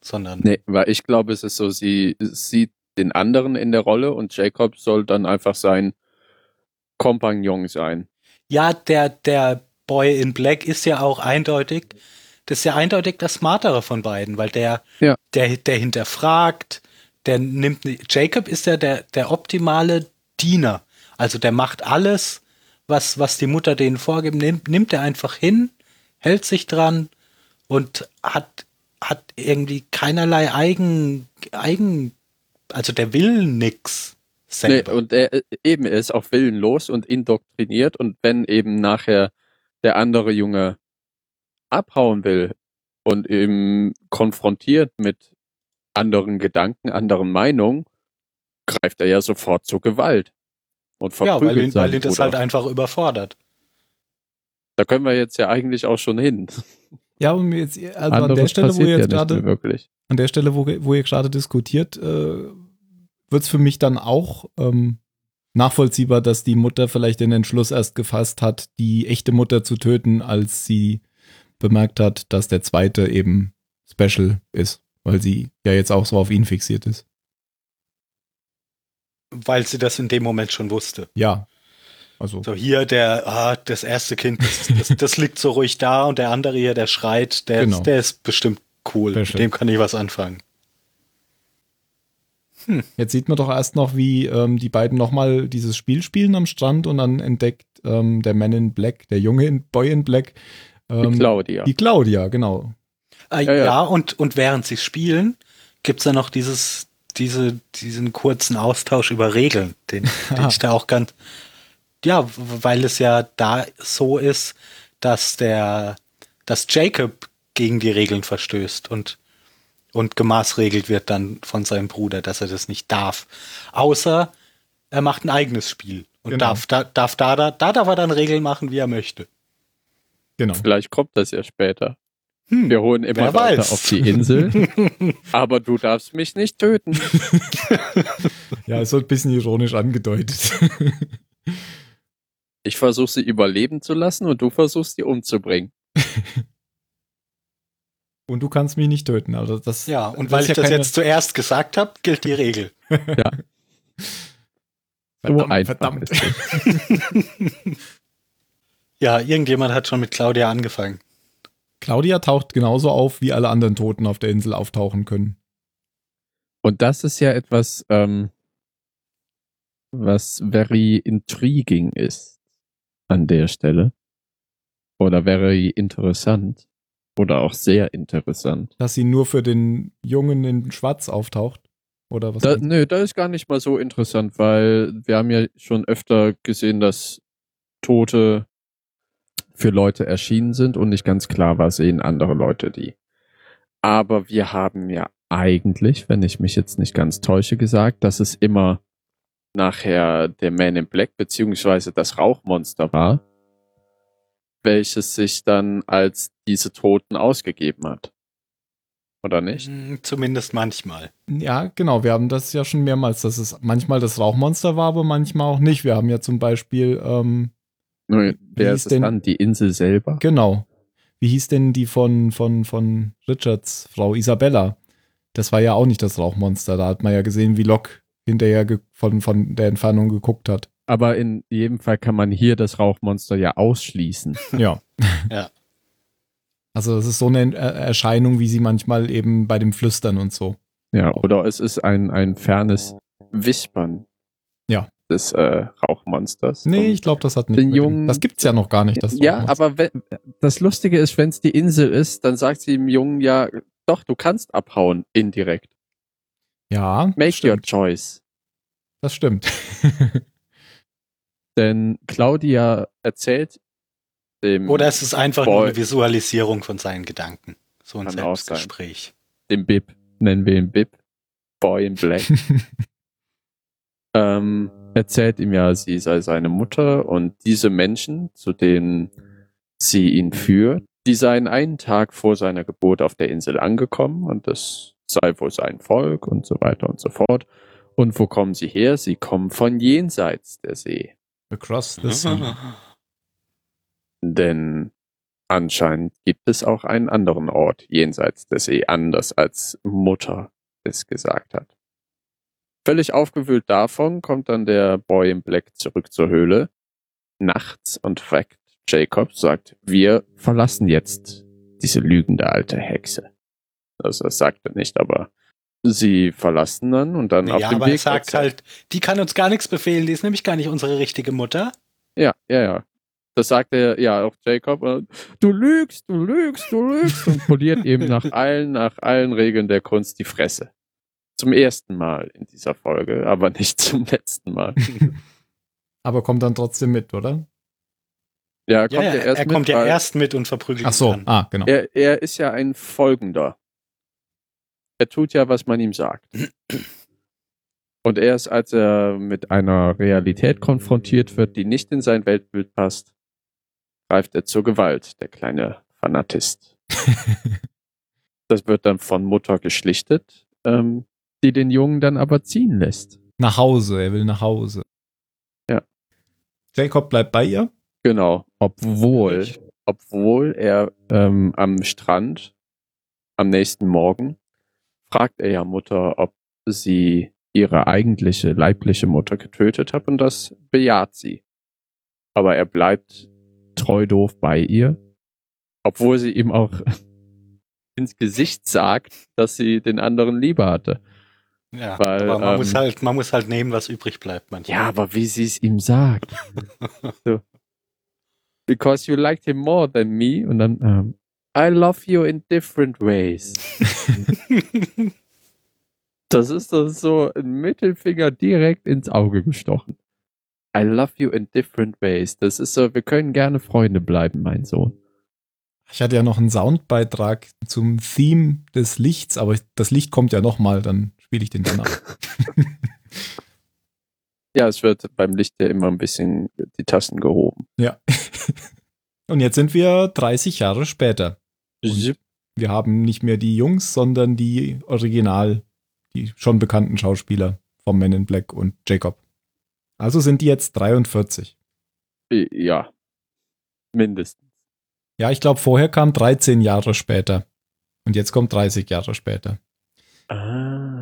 Sondern. Nee, weil ich glaube, es ist so, sie sieht den anderen in der Rolle und Jacob soll dann einfach sein Kompagnon sein. Ja, der, der Boy in Black ist ja auch eindeutig, das ist ja eindeutig das Smartere von beiden, weil der, ja. der, der hinterfragt, der nimmt, Jacob ist ja der, der optimale Diener. Also der macht alles, was, was die Mutter denen vorgibt, nimmt, nimmt er einfach hin, hält sich dran und hat, hat irgendwie keinerlei Eigen, Eigen, also der will nix. Nee, und er eben ist auch willenlos und indoktriniert und wenn eben nachher der andere Junge abhauen will und eben konfrontiert mit anderen Gedanken, anderen Meinungen, greift er ja sofort zur Gewalt. Und verprügelt ja, weil ihn, weil ihn das halt einfach überfordert. Da können wir jetzt ja eigentlich auch schon hin. Ja, und jetzt, also an der Stelle, wo ihr jetzt ja gerade, an der Stelle, wo, wo ihr gerade diskutiert, äh, wird es für mich dann auch ähm, nachvollziehbar, dass die Mutter vielleicht den Entschluss erst gefasst hat, die echte Mutter zu töten, als sie bemerkt hat, dass der zweite eben special ist, weil sie ja jetzt auch so auf ihn fixiert ist. Weil sie das in dem Moment schon wusste. Ja. Also. So hier der, ah, das erste Kind, das, das, das liegt so ruhig da und der andere hier, der schreit, der, genau. der ist bestimmt cool. Mit dem kann ich was anfangen. Hm. Jetzt sieht man doch erst noch, wie ähm, die beiden nochmal dieses Spiel spielen am Strand und dann entdeckt ähm, der Man in Black, der junge Boy in Black. Ähm, die Claudia. Die Claudia, genau. Ah, ja, ja, ja, und, und während sie spielen, gibt's da noch dieses, diese, diesen kurzen Austausch über Regeln, den, den ich da auch ganz, ja, weil es ja da so ist, dass der, dass Jacob gegen die Regeln verstößt und und gemaßregelt wird dann von seinem Bruder, dass er das nicht darf. Außer er macht ein eigenes Spiel und genau. darf, da, darf da, da, da darf er dann Regeln machen, wie er möchte. Genau. Vielleicht kommt das ja später. Hm, Wir holen immer weiter weiß. auf die Insel, aber du darfst mich nicht töten. ja, ist so ein bisschen ironisch angedeutet. ich versuche sie überleben zu lassen und du versuchst sie umzubringen. Und du kannst mich nicht töten. Also das, ja, und weil ich ja das keine... jetzt zuerst gesagt habe, gilt die Regel. ja. Verdammt, verdammt. ja, irgendjemand hat schon mit Claudia angefangen. Claudia taucht genauso auf, wie alle anderen Toten auf der Insel auftauchen können. Und das ist ja etwas, ähm, was very intriguing ist an der Stelle. Oder very interessant. Oder auch sehr interessant. Dass sie nur für den Jungen in Schwarz auftaucht? Oder was? Da, nö, das ist gar nicht mal so interessant, weil wir haben ja schon öfter gesehen, dass Tote für Leute erschienen sind und nicht ganz klar war, sehen andere Leute die. Aber wir haben ja eigentlich, wenn ich mich jetzt nicht ganz täusche, gesagt, dass es immer nachher der Man in Black beziehungsweise das Rauchmonster war, welches sich dann als diese Toten ausgegeben hat. Oder nicht? Hm, zumindest manchmal. Ja, genau. Wir haben das ja schon mehrmals, dass es manchmal das Rauchmonster war, aber manchmal auch nicht. Wir haben ja zum Beispiel. Ähm, Wer ist denn? dann? Die Insel selber? Genau. Wie hieß denn die von, von, von Richards Frau Isabella? Das war ja auch nicht das Rauchmonster. Da hat man ja gesehen, wie Locke hinterher von, von der Entfernung geguckt hat. Aber in jedem Fall kann man hier das Rauchmonster ja ausschließen. Ja. ja. Also es ist so eine Erscheinung, wie sie manchmal eben bei dem Flüstern und so. Ja, oder es ist ein, ein fernes Wispern. Ja. Des äh, Rauchmonsters. Nee, ich glaube, das hat nicht. Den Jungen, das gibt's ja noch gar nicht. Das ja, aber wenn, das Lustige ist, wenn es die Insel ist, dann sagt sie dem Jungen ja, doch, du kannst abhauen, indirekt. Ja. Make stimmt. your choice. Das stimmt. Denn Claudia erzählt dem. Oder es ist einfach Boy, nur eine Visualisierung von seinen Gedanken. So ein Selbstgespräch. Dem Bib. Nennen wir ihn Bib. Boy in Black. ähm, erzählt ihm ja, sie sei seine Mutter und diese Menschen, zu denen sie ihn führt, die seien einen Tag vor seiner Geburt auf der Insel angekommen und das sei wohl sein Volk und so weiter und so fort. Und wo kommen sie her? Sie kommen von jenseits der See. Across the Sea. Denn anscheinend gibt es auch einen anderen Ort jenseits der See, anders als Mutter es gesagt hat. Völlig aufgewühlt davon kommt dann der Boy in Black zurück zur Höhle nachts und weckt Jacob, sagt, wir verlassen jetzt diese lügende alte Hexe. Also das sagt er nicht, aber sie verlassen dann und dann ja, auf dem aber Weg. Er sagt halt, die kann uns gar nichts befehlen, die ist nämlich gar nicht unsere richtige Mutter. Ja, ja, ja. Das sagt er ja auch Jacob. Du lügst, du lügst, du lügst und poliert eben nach allen, nach allen Regeln der Kunst die Fresse. Zum ersten Mal in dieser Folge, aber nicht zum letzten Mal. aber kommt dann trotzdem mit, oder? Ja, er kommt ja, ja erst er mit. kommt ja erst mit und verprügelt Ach so, ihn ah, genau. Er, er ist ja ein Folgender. Er tut ja, was man ihm sagt. Und erst als er mit einer Realität konfrontiert wird, die nicht in sein Weltbild passt, greift er zur Gewalt, der kleine Fanatist. das wird dann von Mutter geschlichtet, ähm, die den Jungen dann aber ziehen lässt. Nach Hause, er will nach Hause. Ja. Jacob bleibt bei ihr? Genau, obwohl, obwohl er ähm, am Strand am nächsten Morgen fragt er ja Mutter, ob sie ihre eigentliche leibliche Mutter getötet hat und das bejaht sie. Aber er bleibt treu doof bei ihr, obwohl sie ihm auch ins Gesicht sagt, dass sie den anderen lieber hatte. Ja, Weil, aber man, ähm, muss halt, man muss halt nehmen, was übrig bleibt manchmal. Ja, aber wie sie es ihm sagt. so. Because you liked him more than me. Und dann, ähm, I love you in different ways. das ist das so ein Mittelfinger direkt ins Auge gestochen. I love you in different ways. Das ist so, wir können gerne Freunde bleiben, mein Sohn. Ich hatte ja noch einen Soundbeitrag zum Theme des Lichts, aber das Licht kommt ja nochmal, dann spiele ich den danach. ja, es wird beim Licht ja immer ein bisschen die Tasten gehoben. Ja. Und jetzt sind wir 30 Jahre später. Und wir haben nicht mehr die Jungs, sondern die Original, die schon bekannten Schauspieler vom Men in Black und Jacob. Also sind die jetzt 43. Ja, mindestens. Ja, ich glaube, vorher kam 13 Jahre später. Und jetzt kommt 30 Jahre später. Ah.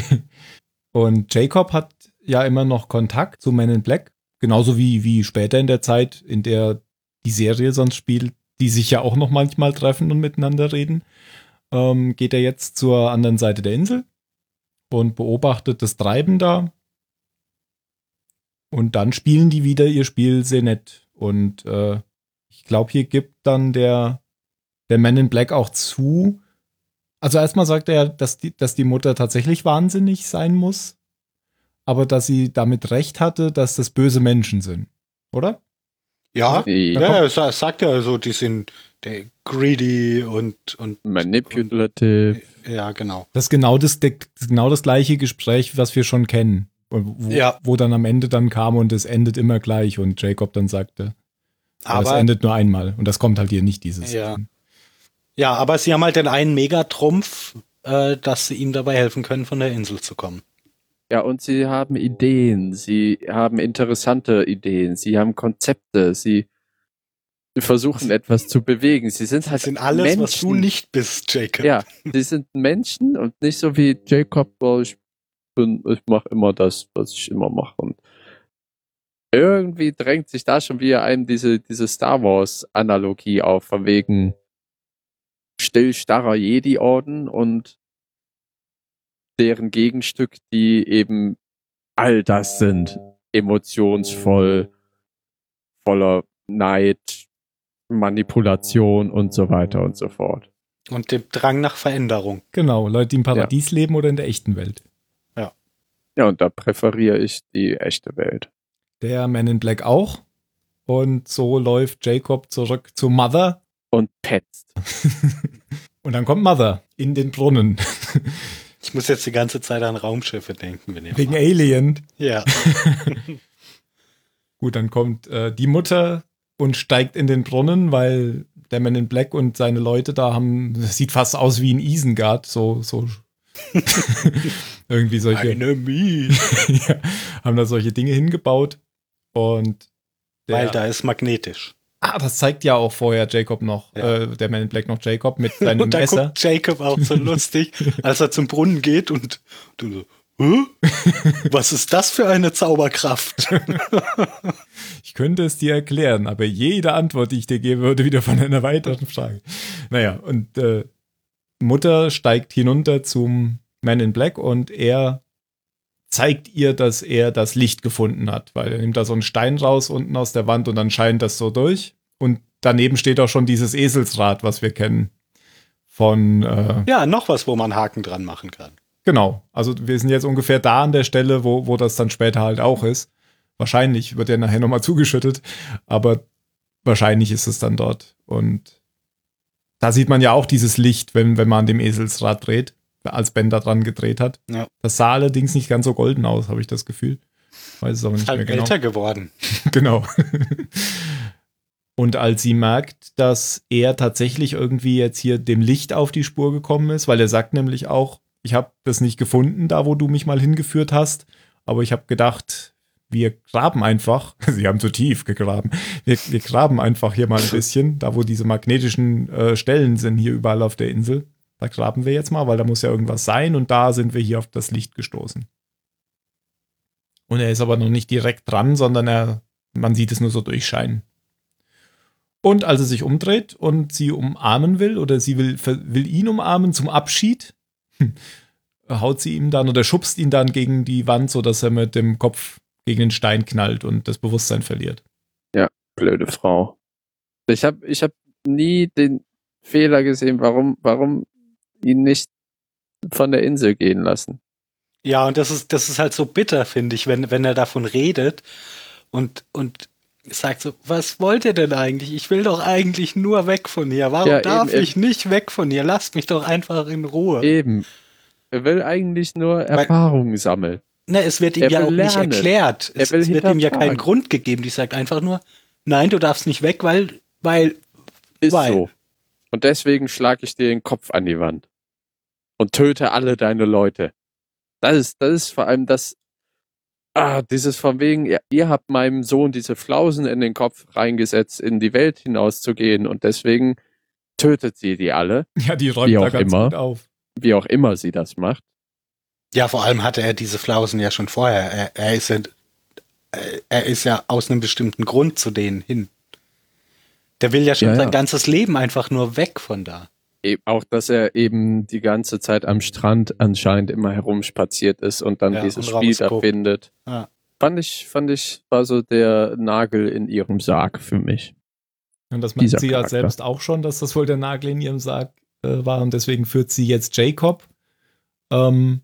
und Jacob hat ja immer noch Kontakt zu Men in Black. Genauso wie, wie später in der Zeit, in der die Serie sonst spielt, die sich ja auch noch manchmal treffen und miteinander reden. Ähm, geht er jetzt zur anderen Seite der Insel und beobachtet das Treiben da. Und dann spielen die wieder ihr Spiel sehr nett. Und äh, ich glaube, hier gibt dann der, der Man in Black auch zu. Also erstmal sagt er, dass die, dass die Mutter tatsächlich wahnsinnig sein muss, aber dass sie damit recht hatte, dass das böse Menschen sind. Oder? Ja, ja, ja sagt ja also, die sind greedy und, und manipulative. ja, genau. Das ist genau das, genau das gleiche Gespräch, was wir schon kennen. Wo, ja. wo dann am Ende dann kam und es endet immer gleich und Jacob dann sagte, aber es endet nur einmal und das kommt halt hier nicht dieses. Ja, ja aber sie haben halt den einen Megatrumpf, äh, dass sie ihm dabei helfen können, von der Insel zu kommen. Ja, und sie haben Ideen, sie haben interessante Ideen, sie haben Konzepte, sie versuchen etwas zu bewegen. Sie sind halt sie sind alles, Menschen. was du nicht bist, Jacob. Ja, sie sind Menschen und nicht so wie Jacob, oh, ich bin, ich mache immer das, was ich immer mache. Und irgendwie drängt sich da schon wieder einem diese, diese Star Wars-Analogie auf, von wegen stillstarrer Jedi-Orden und deren Gegenstück, die eben all das sind. Emotionsvoll, voller Neid, Manipulation und so weiter und so fort. Und dem Drang nach Veränderung. Genau, Leute, die im Paradies ja. leben oder in der echten Welt. Ja. Ja, und da präferiere ich die echte Welt. Der Man in Black auch. Und so läuft Jacob zurück zu Mother. Und petzt. und dann kommt Mother in den Brunnen. Ich muss jetzt die ganze Zeit an Raumschiffe denken. Wenn ihr Wegen Alien. Ja. Gut, dann kommt äh, die Mutter und steigt in den Brunnen, weil der Man in Black und seine Leute da haben, das sieht fast aus wie ein Isengard, so, so irgendwie solche. Enemy. ja, haben da solche Dinge hingebaut und der, weil da ist magnetisch. Ah, das zeigt ja auch vorher Jacob noch, ja. äh, der Man in Black noch Jacob mit seinem und da Messer. Guckt Jacob auch so lustig, als er zum Brunnen geht und du so, Hä? Was ist das für eine Zauberkraft? ich könnte es dir erklären, aber jede Antwort, die ich dir gebe, würde wieder von einer weiteren Frage. Naja, und äh, Mutter steigt hinunter zum Man in Black und er zeigt ihr, dass er das Licht gefunden hat, weil er nimmt da so einen Stein raus unten aus der Wand und dann scheint das so durch. Und daneben steht auch schon dieses Eselsrad, was wir kennen. Von. Äh, ja, noch was, wo man Haken dran machen kann. Genau. Also wir sind jetzt ungefähr da an der Stelle, wo, wo das dann später halt auch ist. Wahrscheinlich wird er nachher nochmal zugeschüttet. Aber wahrscheinlich ist es dann dort. Und da sieht man ja auch dieses Licht, wenn, wenn man an dem Eselsrad dreht, als Ben da dran gedreht hat. Ja. Das sah allerdings nicht ganz so golden aus, habe ich das Gefühl. Weiß es aber nicht halt mehr genau. älter geworden. genau. Und als sie merkt, dass er tatsächlich irgendwie jetzt hier dem Licht auf die Spur gekommen ist, weil er sagt nämlich auch, ich habe das nicht gefunden, da wo du mich mal hingeführt hast, aber ich habe gedacht, wir graben einfach, sie haben zu tief gegraben, wir, wir, graben einfach hier mal ein bisschen, da wo diese magnetischen äh, Stellen sind hier überall auf der Insel. Da graben wir jetzt mal, weil da muss ja irgendwas sein und da sind wir hier auf das Licht gestoßen. Und er ist aber noch nicht direkt dran, sondern er, man sieht es nur so durchscheinen. Und als er sich umdreht und sie umarmen will oder sie will, will ihn umarmen zum Abschied, haut sie ihm dann oder schubst ihn dann gegen die Wand, sodass er mit dem Kopf gegen den Stein knallt und das Bewusstsein verliert. Ja, blöde Frau. Ich habe ich hab nie den Fehler gesehen, warum, warum ihn nicht von der Insel gehen lassen. Ja, und das ist, das ist halt so bitter, finde ich, wenn, wenn er davon redet und, und sagt so, was wollt ihr denn eigentlich? Ich will doch eigentlich nur weg von hier. Warum ja, darf eben, ich eben. nicht weg von hier? Lasst mich doch einfach in Ruhe. Eben. Er will eigentlich nur Erfahrungen sammeln. Ne, es wird ihm er ja auch lernen. nicht erklärt. Es, es wird ihm ja keinen Grund gegeben. Die sagt einfach nur, nein, du darfst nicht weg, weil, weil, ist weil. so. Und deswegen schlage ich dir den Kopf an die Wand und töte alle deine Leute. Das ist, das ist vor allem das ah, dieses von wegen, ihr, ihr habt meinem Sohn diese Flausen in den Kopf reingesetzt, in die Welt hinauszugehen und deswegen tötet sie die alle. Ja, die räumt da ganz immer, gut auf. Wie auch immer sie das macht. Ja, vor allem hatte er diese Flausen ja schon vorher. Er, er ist ja, er ist ja aus einem bestimmten Grund zu denen hin. Der will ja schon ja, sein ja. ganzes Leben einfach nur weg von da auch, dass er eben die ganze Zeit am Strand anscheinend immer herumspaziert ist und dann ja, dieses und Spiel da findet. Ja. Fand ich, fand ich, war so der Nagel in ihrem Sarg für mich. Und das meint sie ja selbst auch schon, dass das wohl der Nagel in ihrem Sarg äh, war und deswegen führt sie jetzt Jacob ähm,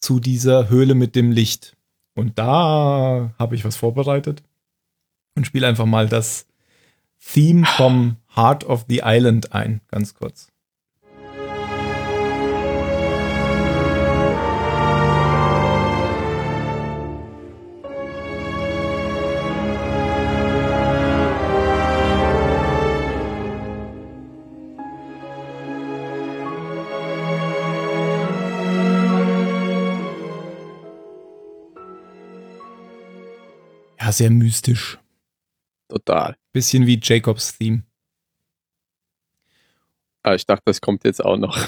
zu dieser Höhle mit dem Licht. Und da habe ich was vorbereitet und spiele einfach mal das Theme vom Heart of the Island ein, ganz kurz. Ja, sehr mystisch. Total. Bisschen wie Jacobs Theme. Ah, ich dachte, das kommt jetzt auch noch.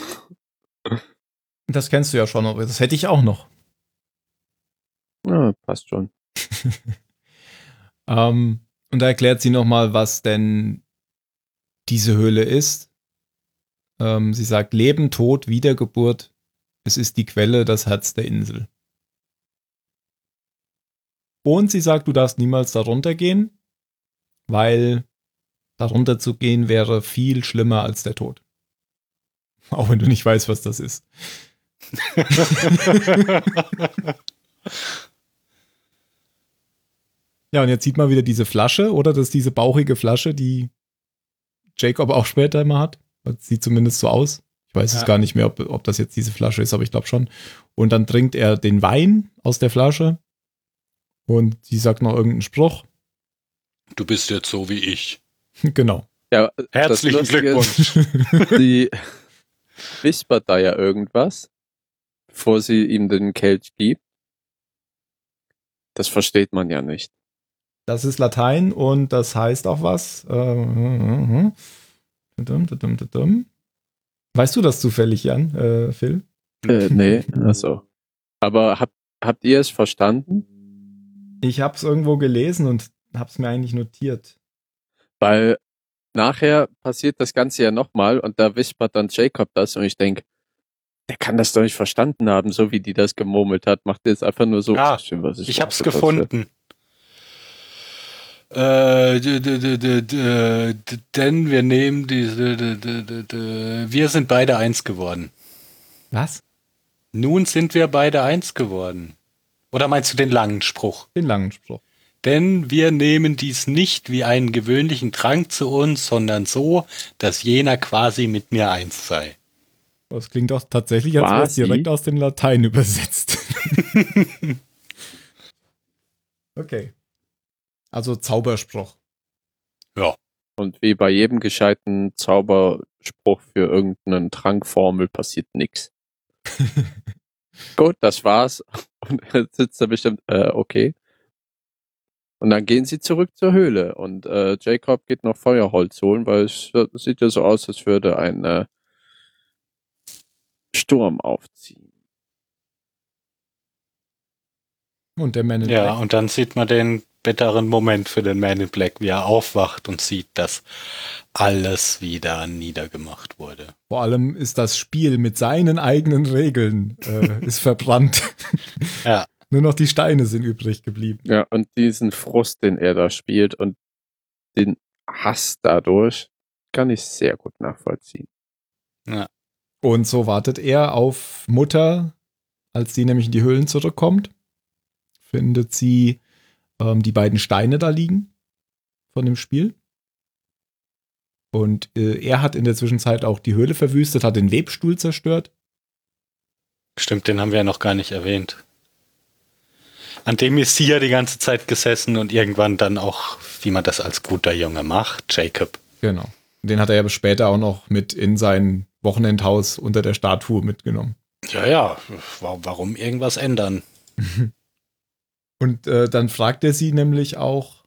Das kennst du ja schon, aber das hätte ich auch noch. Ja, passt schon. ähm, und da erklärt sie nochmal, was denn diese Höhle ist. Ähm, sie sagt Leben, Tod, Wiedergeburt. Es ist die Quelle, das Herz der Insel. Und sie sagt, du darfst niemals darunter gehen, weil darunter zu gehen wäre viel schlimmer als der Tod. Auch wenn du nicht weißt, was das ist. ja, und jetzt sieht man wieder diese Flasche, oder? Das ist diese bauchige Flasche, die Jacob auch später immer hat. Das sieht zumindest so aus. Ich weiß ja. es gar nicht mehr, ob, ob das jetzt diese Flasche ist, aber ich glaube schon. Und dann trinkt er den Wein aus der Flasche und sie sagt noch irgendeinen Spruch. Du bist jetzt so wie ich. genau. Ja, Herzlichen Glückwunsch. sie wispert da ja irgendwas, bevor sie ihm den Kelch gibt. Das versteht man ja nicht. Das ist Latein und das heißt auch was. Äh, weißt du das zufällig, Jan, äh, Phil? Äh, nee, achso. Aber hab, habt ihr es verstanden? Ich habe es irgendwo gelesen und habe es mir eigentlich notiert. Weil nachher passiert das Ganze ja nochmal und da wispert dann Jacob das und ich denke, der kann das doch nicht verstanden haben, so wie die das gemurmelt hat. Macht jetzt einfach nur so. Ja, was ich, ich hab's gefunden. Äh, denn wir nehmen diese, wir sind beide eins geworden. Was? Nun sind wir beide eins geworden. Oder meinst du den langen Spruch? Den langen Spruch. denn wir nehmen dies nicht wie einen gewöhnlichen Trank zu uns, sondern so, dass jener quasi mit mir eins sei. Das klingt auch tatsächlich, als wäre es direkt aus dem Latein übersetzt. okay. Also Zauberspruch. Ja. Und wie bei jedem gescheiten Zauberspruch für irgendeinen Trankformel passiert nichts. Gut, das war's. Und jetzt sitzt er bestimmt, äh, okay. Und dann gehen sie zurück zur Höhle und äh, Jacob geht noch Feuerholz holen, weil es, sieht ja so aus, als würde ein äh, Sturm aufziehen. Und der Man in Ja, und dann sieht man den bitteren Moment für den Man in Black, wie er aufwacht und sieht, dass alles wieder niedergemacht wurde. Vor allem ist das Spiel mit seinen eigenen Regeln äh, ist verbrannt. ja. Nur noch die Steine sind übrig geblieben. Ja, und diesen Frust, den er da spielt und den Hass dadurch, kann ich sehr gut nachvollziehen. Ja. Und so wartet er auf Mutter, als sie nämlich in die Höhlen zurückkommt. Findet sie ähm, die beiden Steine da liegen von dem Spiel. Und äh, er hat in der Zwischenzeit auch die Höhle verwüstet, hat den Webstuhl zerstört. Stimmt, den haben wir ja noch gar nicht erwähnt. An dem ist sie ja die ganze Zeit gesessen und irgendwann dann auch, wie man das als guter Junge macht, Jacob. Genau. Den hat er ja später auch noch mit in sein Wochenendhaus unter der Statue mitgenommen. Ja, ja. Warum irgendwas ändern? Und äh, dann fragt er sie nämlich auch,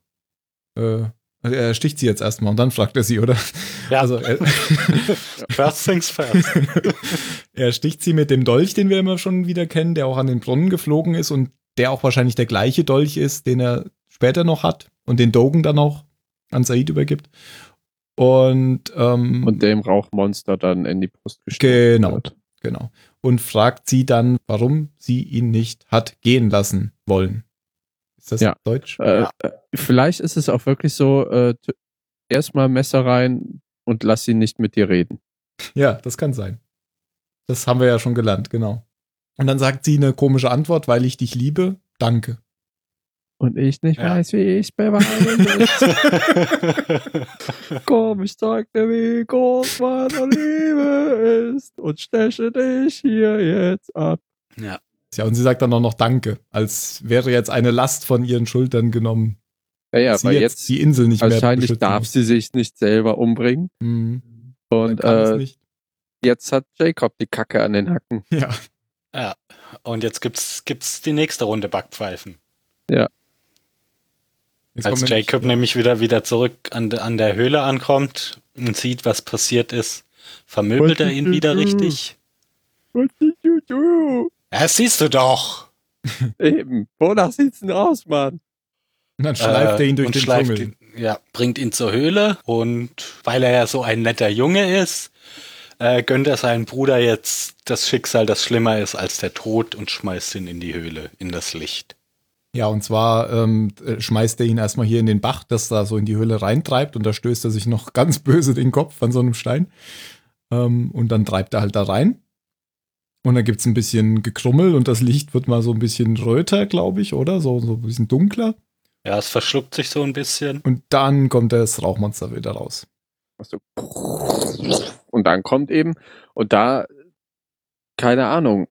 äh, also er sticht sie jetzt erstmal und dann fragt er sie, oder? Ja. Also, er, first things first. er sticht sie mit dem Dolch, den wir immer schon wieder kennen, der auch an den Brunnen geflogen ist und der auch wahrscheinlich der gleiche Dolch ist, den er später noch hat und den Dogen dann auch an Said übergibt. Und, ähm, und dem Rauchmonster dann in die Brust gestellt Genau, wird. genau. Und fragt sie dann, warum sie ihn nicht hat gehen lassen wollen. Ist das ja. Deutsch? Äh, ja. Äh, vielleicht ist es auch wirklich so, äh, erstmal Messer rein und lass ihn nicht mit dir reden. Ja, das kann sein. Das haben wir ja schon gelernt, genau. Und dann sagt sie eine komische Antwort, weil ich dich liebe. Danke. Und ich nicht ja. weiß, wie ich beweise. Komm, ich zeig dir, wie groß meine Liebe ist und steche dich hier jetzt ab. Ja. Ja, und sie sagt dann auch noch Danke, als wäre jetzt eine Last von ihren Schultern genommen. Ja, ja, weil jetzt, die Insel nicht wahrscheinlich mehr darf sie sich nicht selber umbringen. Mhm. Und äh, jetzt hat Jacob die Kacke an den Hacken. Ja. Ja. Und jetzt gibt's, gibt's die nächste Runde Backpfeifen. Ja. Jetzt Als Jacob nämlich wieder, wieder zurück an, an der Höhle ankommt und sieht, was passiert ist, vermöbelt er ihn wieder richtig. What did you do? Ja, das siehst du doch. Eben. Wonach sieht's denn aus, Mann? Und dann schleift äh, er ihn durch den Dschungel. Ihn, ja, bringt ihn zur Höhle und weil er ja so ein netter Junge ist, äh, gönnt er seinem Bruder jetzt das Schicksal, das schlimmer ist als der Tod und schmeißt ihn in die Höhle, in das Licht. Ja, und zwar ähm, äh, schmeißt er ihn erstmal hier in den Bach, das da so in die Höhle reintreibt und da stößt er sich noch ganz böse den Kopf an so einem Stein. Ähm, und dann treibt er halt da rein. Und dann gibt es ein bisschen Gekrummel und das Licht wird mal so ein bisschen röter, glaube ich, oder? So, so ein bisschen dunkler. Ja, es verschluckt sich so ein bisschen. Und dann kommt das Rauchmonster wieder raus. Und dann kommt eben, und da, keine Ahnung,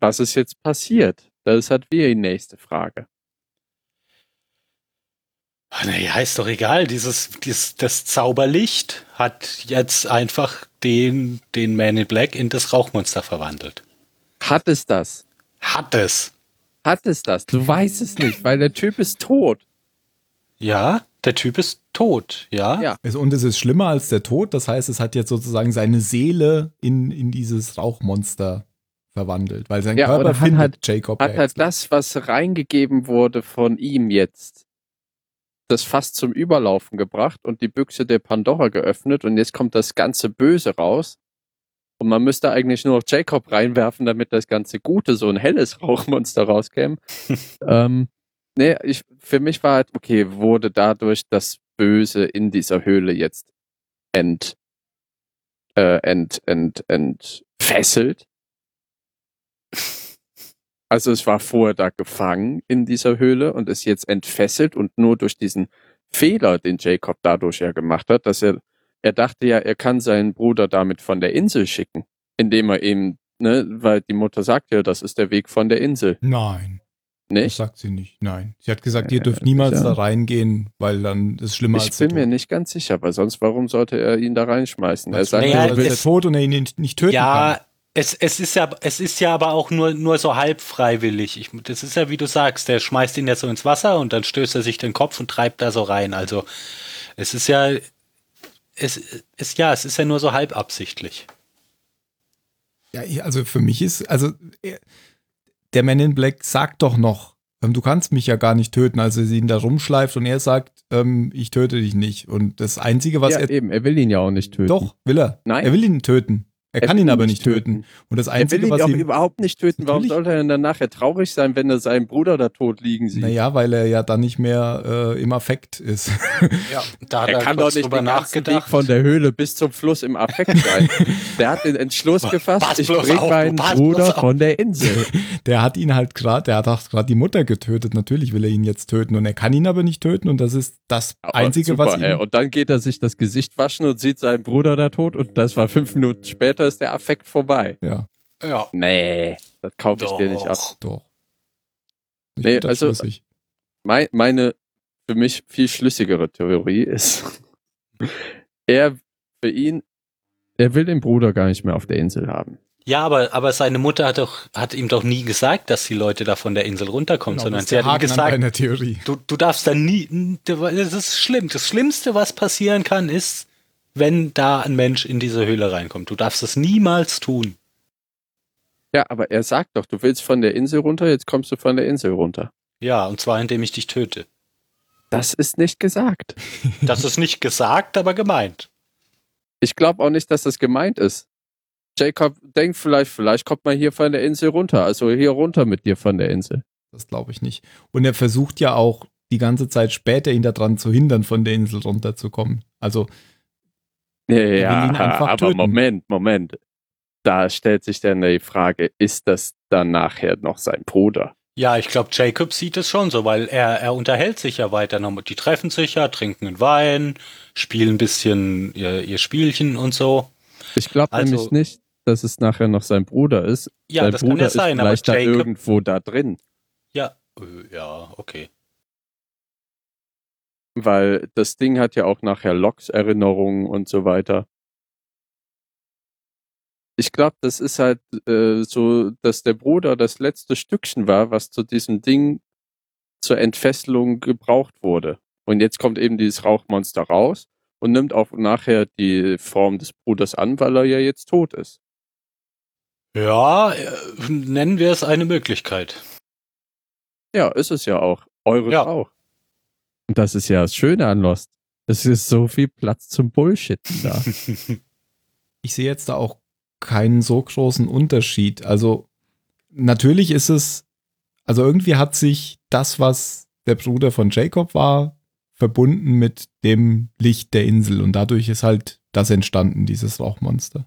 was ist jetzt passiert? Das ist halt wie die nächste Frage. Naja, ist doch egal. Dieses, dieses, das Zauberlicht hat jetzt einfach den, den Man in Black in das Rauchmonster verwandelt. Hat es das? Hat es. Hat es das? Du weißt es nicht, weil der Typ ist tot. Ja, der Typ ist tot, ja. ja. Und es ist schlimmer als der Tod. Das heißt, es hat jetzt sozusagen seine Seele in, in dieses Rauchmonster verwandelt, weil sein ja, Körper findet halt, Jacob. Hat halt das, was reingegeben wurde von ihm jetzt, das fast zum Überlaufen gebracht und die Büchse der Pandora geöffnet und jetzt kommt das ganze Böse raus. Und man müsste eigentlich nur noch Jacob reinwerfen, damit das ganze Gute, so ein helles Rauchmonster rauskäme. ähm, nee, ich, für mich war halt, okay, wurde dadurch das Böse in dieser Höhle jetzt ent, äh, ent, ent, entfesselt. Also es war vorher da gefangen in dieser Höhle und ist jetzt entfesselt und nur durch diesen Fehler, den Jacob dadurch ja gemacht hat, dass er, er dachte ja, er kann seinen Bruder damit von der Insel schicken, indem er eben, ne, weil die Mutter sagt ja, das ist der Weg von der Insel. Nein. Nicht? Das sagt sie nicht, nein. Sie hat gesagt, ihr dürft niemals ja. da reingehen, weil dann ist es schlimmer ich als Ich bin mir nicht ganz sicher, weil sonst warum sollte er ihn da reinschmeißen? Er sagt, naja, er ist tot und er ihn nicht töten ja, kann. Es, es, ist ja, es ist ja aber auch nur, nur so halb freiwillig. Ich, das ist ja, wie du sagst, der schmeißt ihn ja so ins Wasser und dann stößt er sich den Kopf und treibt da so rein. Also es ist ja, es ist ja, es ist ja nur so halb absichtlich. Ja, also für mich ist, also der Man in Black sagt doch noch, ähm, du kannst mich ja gar nicht töten, als er ihn da rumschleift und er sagt, ähm, ich töte dich nicht. Und das Einzige, was ja, er. eben, er will ihn ja auch nicht töten. Doch, will er. Nein. Er will ihn töten. Er, er kann ihn aber nicht töten. töten. Und das Einzige, er will ihn was ihm überhaupt nicht töten. Warum sollte er denn dann nachher traurig sein, wenn er seinen Bruder da tot liegen sieht? Naja, weil er ja dann nicht mehr äh, im Affekt ist. Ja, da hat er, er kann doch nicht den ganzen Weg von der Höhle bis zum Fluss im Affekt sein. der hat den Entschluss gefasst, Pass ich bringe meinen Bruder von der Insel. Der hat ihn halt gerade, der hat auch gerade die Mutter getötet. Natürlich will er ihn jetzt töten und er kann ihn aber nicht töten und das ist das aber Einzige, super, was ihn... Ey. Und dann geht er sich das Gesicht waschen und sieht seinen Bruder da tot und das war fünf Minuten später ist der Affekt vorbei. Ja. Ja. Nee, das kaufe ich dir nicht ab. Doch. Ich nee, also mein, meine für mich viel schlüssigere Theorie ist, er für ihn, er will den Bruder gar nicht mehr auf der Insel haben. Ja, aber, aber seine Mutter hat doch, hat ihm doch nie gesagt, dass die Leute da von der Insel runterkommen, genau, sondern sie hat ihm gesagt, Du, du darfst da nie, das ist schlimm. Das Schlimmste, was passieren kann, ist, wenn da ein Mensch in diese Höhle reinkommt. Du darfst es niemals tun. Ja, aber er sagt doch, du willst von der Insel runter, jetzt kommst du von der Insel runter. Ja, und zwar indem ich dich töte. Das ist nicht gesagt. Das ist nicht gesagt, aber gemeint. Ich glaube auch nicht, dass das gemeint ist. Jacob denkt vielleicht, vielleicht kommt man hier von der Insel runter. Also hier runter mit dir von der Insel. Das glaube ich nicht. Und er versucht ja auch die ganze Zeit später ihn daran zu hindern, von der Insel runterzukommen. Also ja, ja aber töten. Moment, Moment. Da stellt sich dann die Frage, ist das dann nachher noch sein Bruder? Ja, ich glaube, Jacob sieht es schon so, weil er, er unterhält sich ja weiter noch. Die treffen sich ja, trinken einen Wein, spielen ein bisschen ihr, ihr Spielchen und so. Ich glaube also, nämlich nicht, dass es nachher noch sein Bruder ist. Ja, sein das Bruder kann ja sein, ist vielleicht aber Jacob, da irgendwo da drin. Ja, äh, ja, okay weil das Ding hat ja auch nachher Logs Erinnerungen und so weiter. Ich glaube, das ist halt äh, so, dass der Bruder das letzte Stückchen war, was zu diesem Ding zur Entfesselung gebraucht wurde. Und jetzt kommt eben dieses Rauchmonster raus und nimmt auch nachher die Form des Bruders an, weil er ja jetzt tot ist. Ja, äh, nennen wir es eine Möglichkeit. Ja, ist es ja auch. Eure ja. auch. Und das ist ja das Schöne an Lost. Es ist so viel Platz zum Bullshit da. ich sehe jetzt da auch keinen so großen Unterschied. Also natürlich ist es, also irgendwie hat sich das, was der Bruder von Jacob war, verbunden mit dem Licht der Insel und dadurch ist halt das entstanden, dieses Rauchmonster.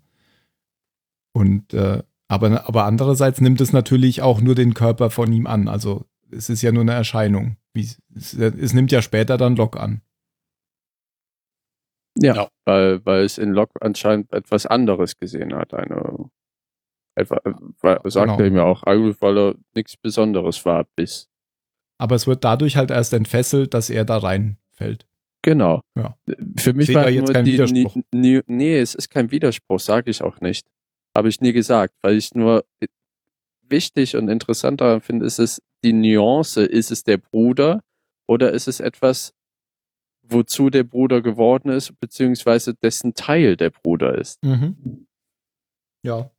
Und äh, aber, aber andererseits nimmt es natürlich auch nur den Körper von ihm an. Also es ist ja nur eine Erscheinung. Wie, es, es, nimmt ja später dann Lok an. Ja, ja, Weil, weil es in Lok anscheinend etwas anderes gesehen hat. Eine, etwa, weil, sagt genau. er mir auch, eigentlich, weil er nichts Besonderes war bis. Aber es wird dadurch halt erst entfesselt, dass er da reinfällt. Genau. Ja. Für mich Seht war jetzt kein die, Widerspruch. Nie, nee, es ist kein Widerspruch, sage ich auch nicht. Habe ich nie gesagt, weil ich nur wichtig und interessant daran finde, ist es die Nuance, ist es der Bruder oder ist es etwas, wozu der Bruder geworden ist, beziehungsweise dessen Teil der Bruder ist. Mhm. Ja.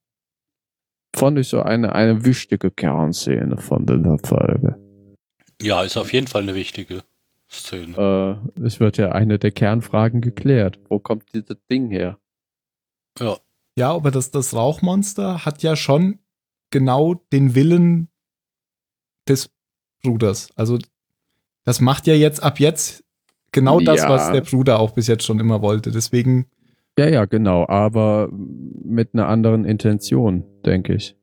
Fand ich so eine, eine wichtige Kernszene von der Folge. Ja, ist auf jeden Fall eine wichtige Szene. Äh, es wird ja eine der Kernfragen geklärt. Wo kommt dieses Ding her? Ja. Ja, aber das, das Rauchmonster hat ja schon genau den Willen des Bruders. Also das macht ja jetzt ab jetzt genau das, ja. was der Bruder auch bis jetzt schon immer wollte. Deswegen. Ja, ja, genau, aber mit einer anderen Intention, denke ich.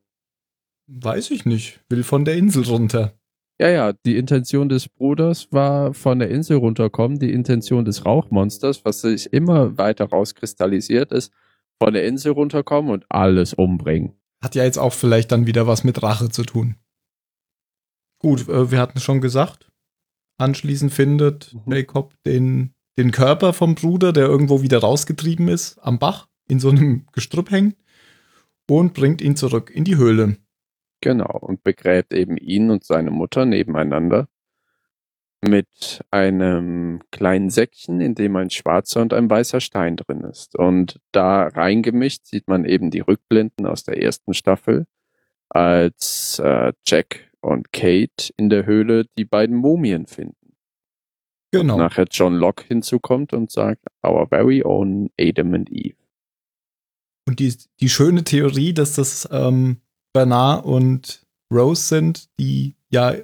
Weiß ich nicht. Will von der Insel runter. Ja, ja, die Intention des Bruders war von der Insel runterkommen. Die Intention des Rauchmonsters, was sich immer weiter rauskristallisiert, ist von der Insel runterkommen und alles umbringen. Hat ja jetzt auch vielleicht dann wieder was mit Rache zu tun. Gut, äh, wir hatten schon gesagt. Anschließend findet mhm. Jacob den, den Körper vom Bruder, der irgendwo wieder rausgetrieben ist, am Bach, in so einem Gestrüpp hängt, und bringt ihn zurück in die Höhle. Genau, und begräbt eben ihn und seine Mutter nebeneinander mit einem kleinen Säckchen, in dem ein schwarzer und ein weißer Stein drin ist. Und da reingemischt sieht man eben die Rückblenden aus der ersten Staffel, als äh, Jack und Kate in der Höhle die beiden Mumien finden. Genau. Und nachher John Locke hinzukommt und sagt, our very own Adam and Eve. Und die, die schöne Theorie, dass das ähm, Bernard und Rose sind, die ja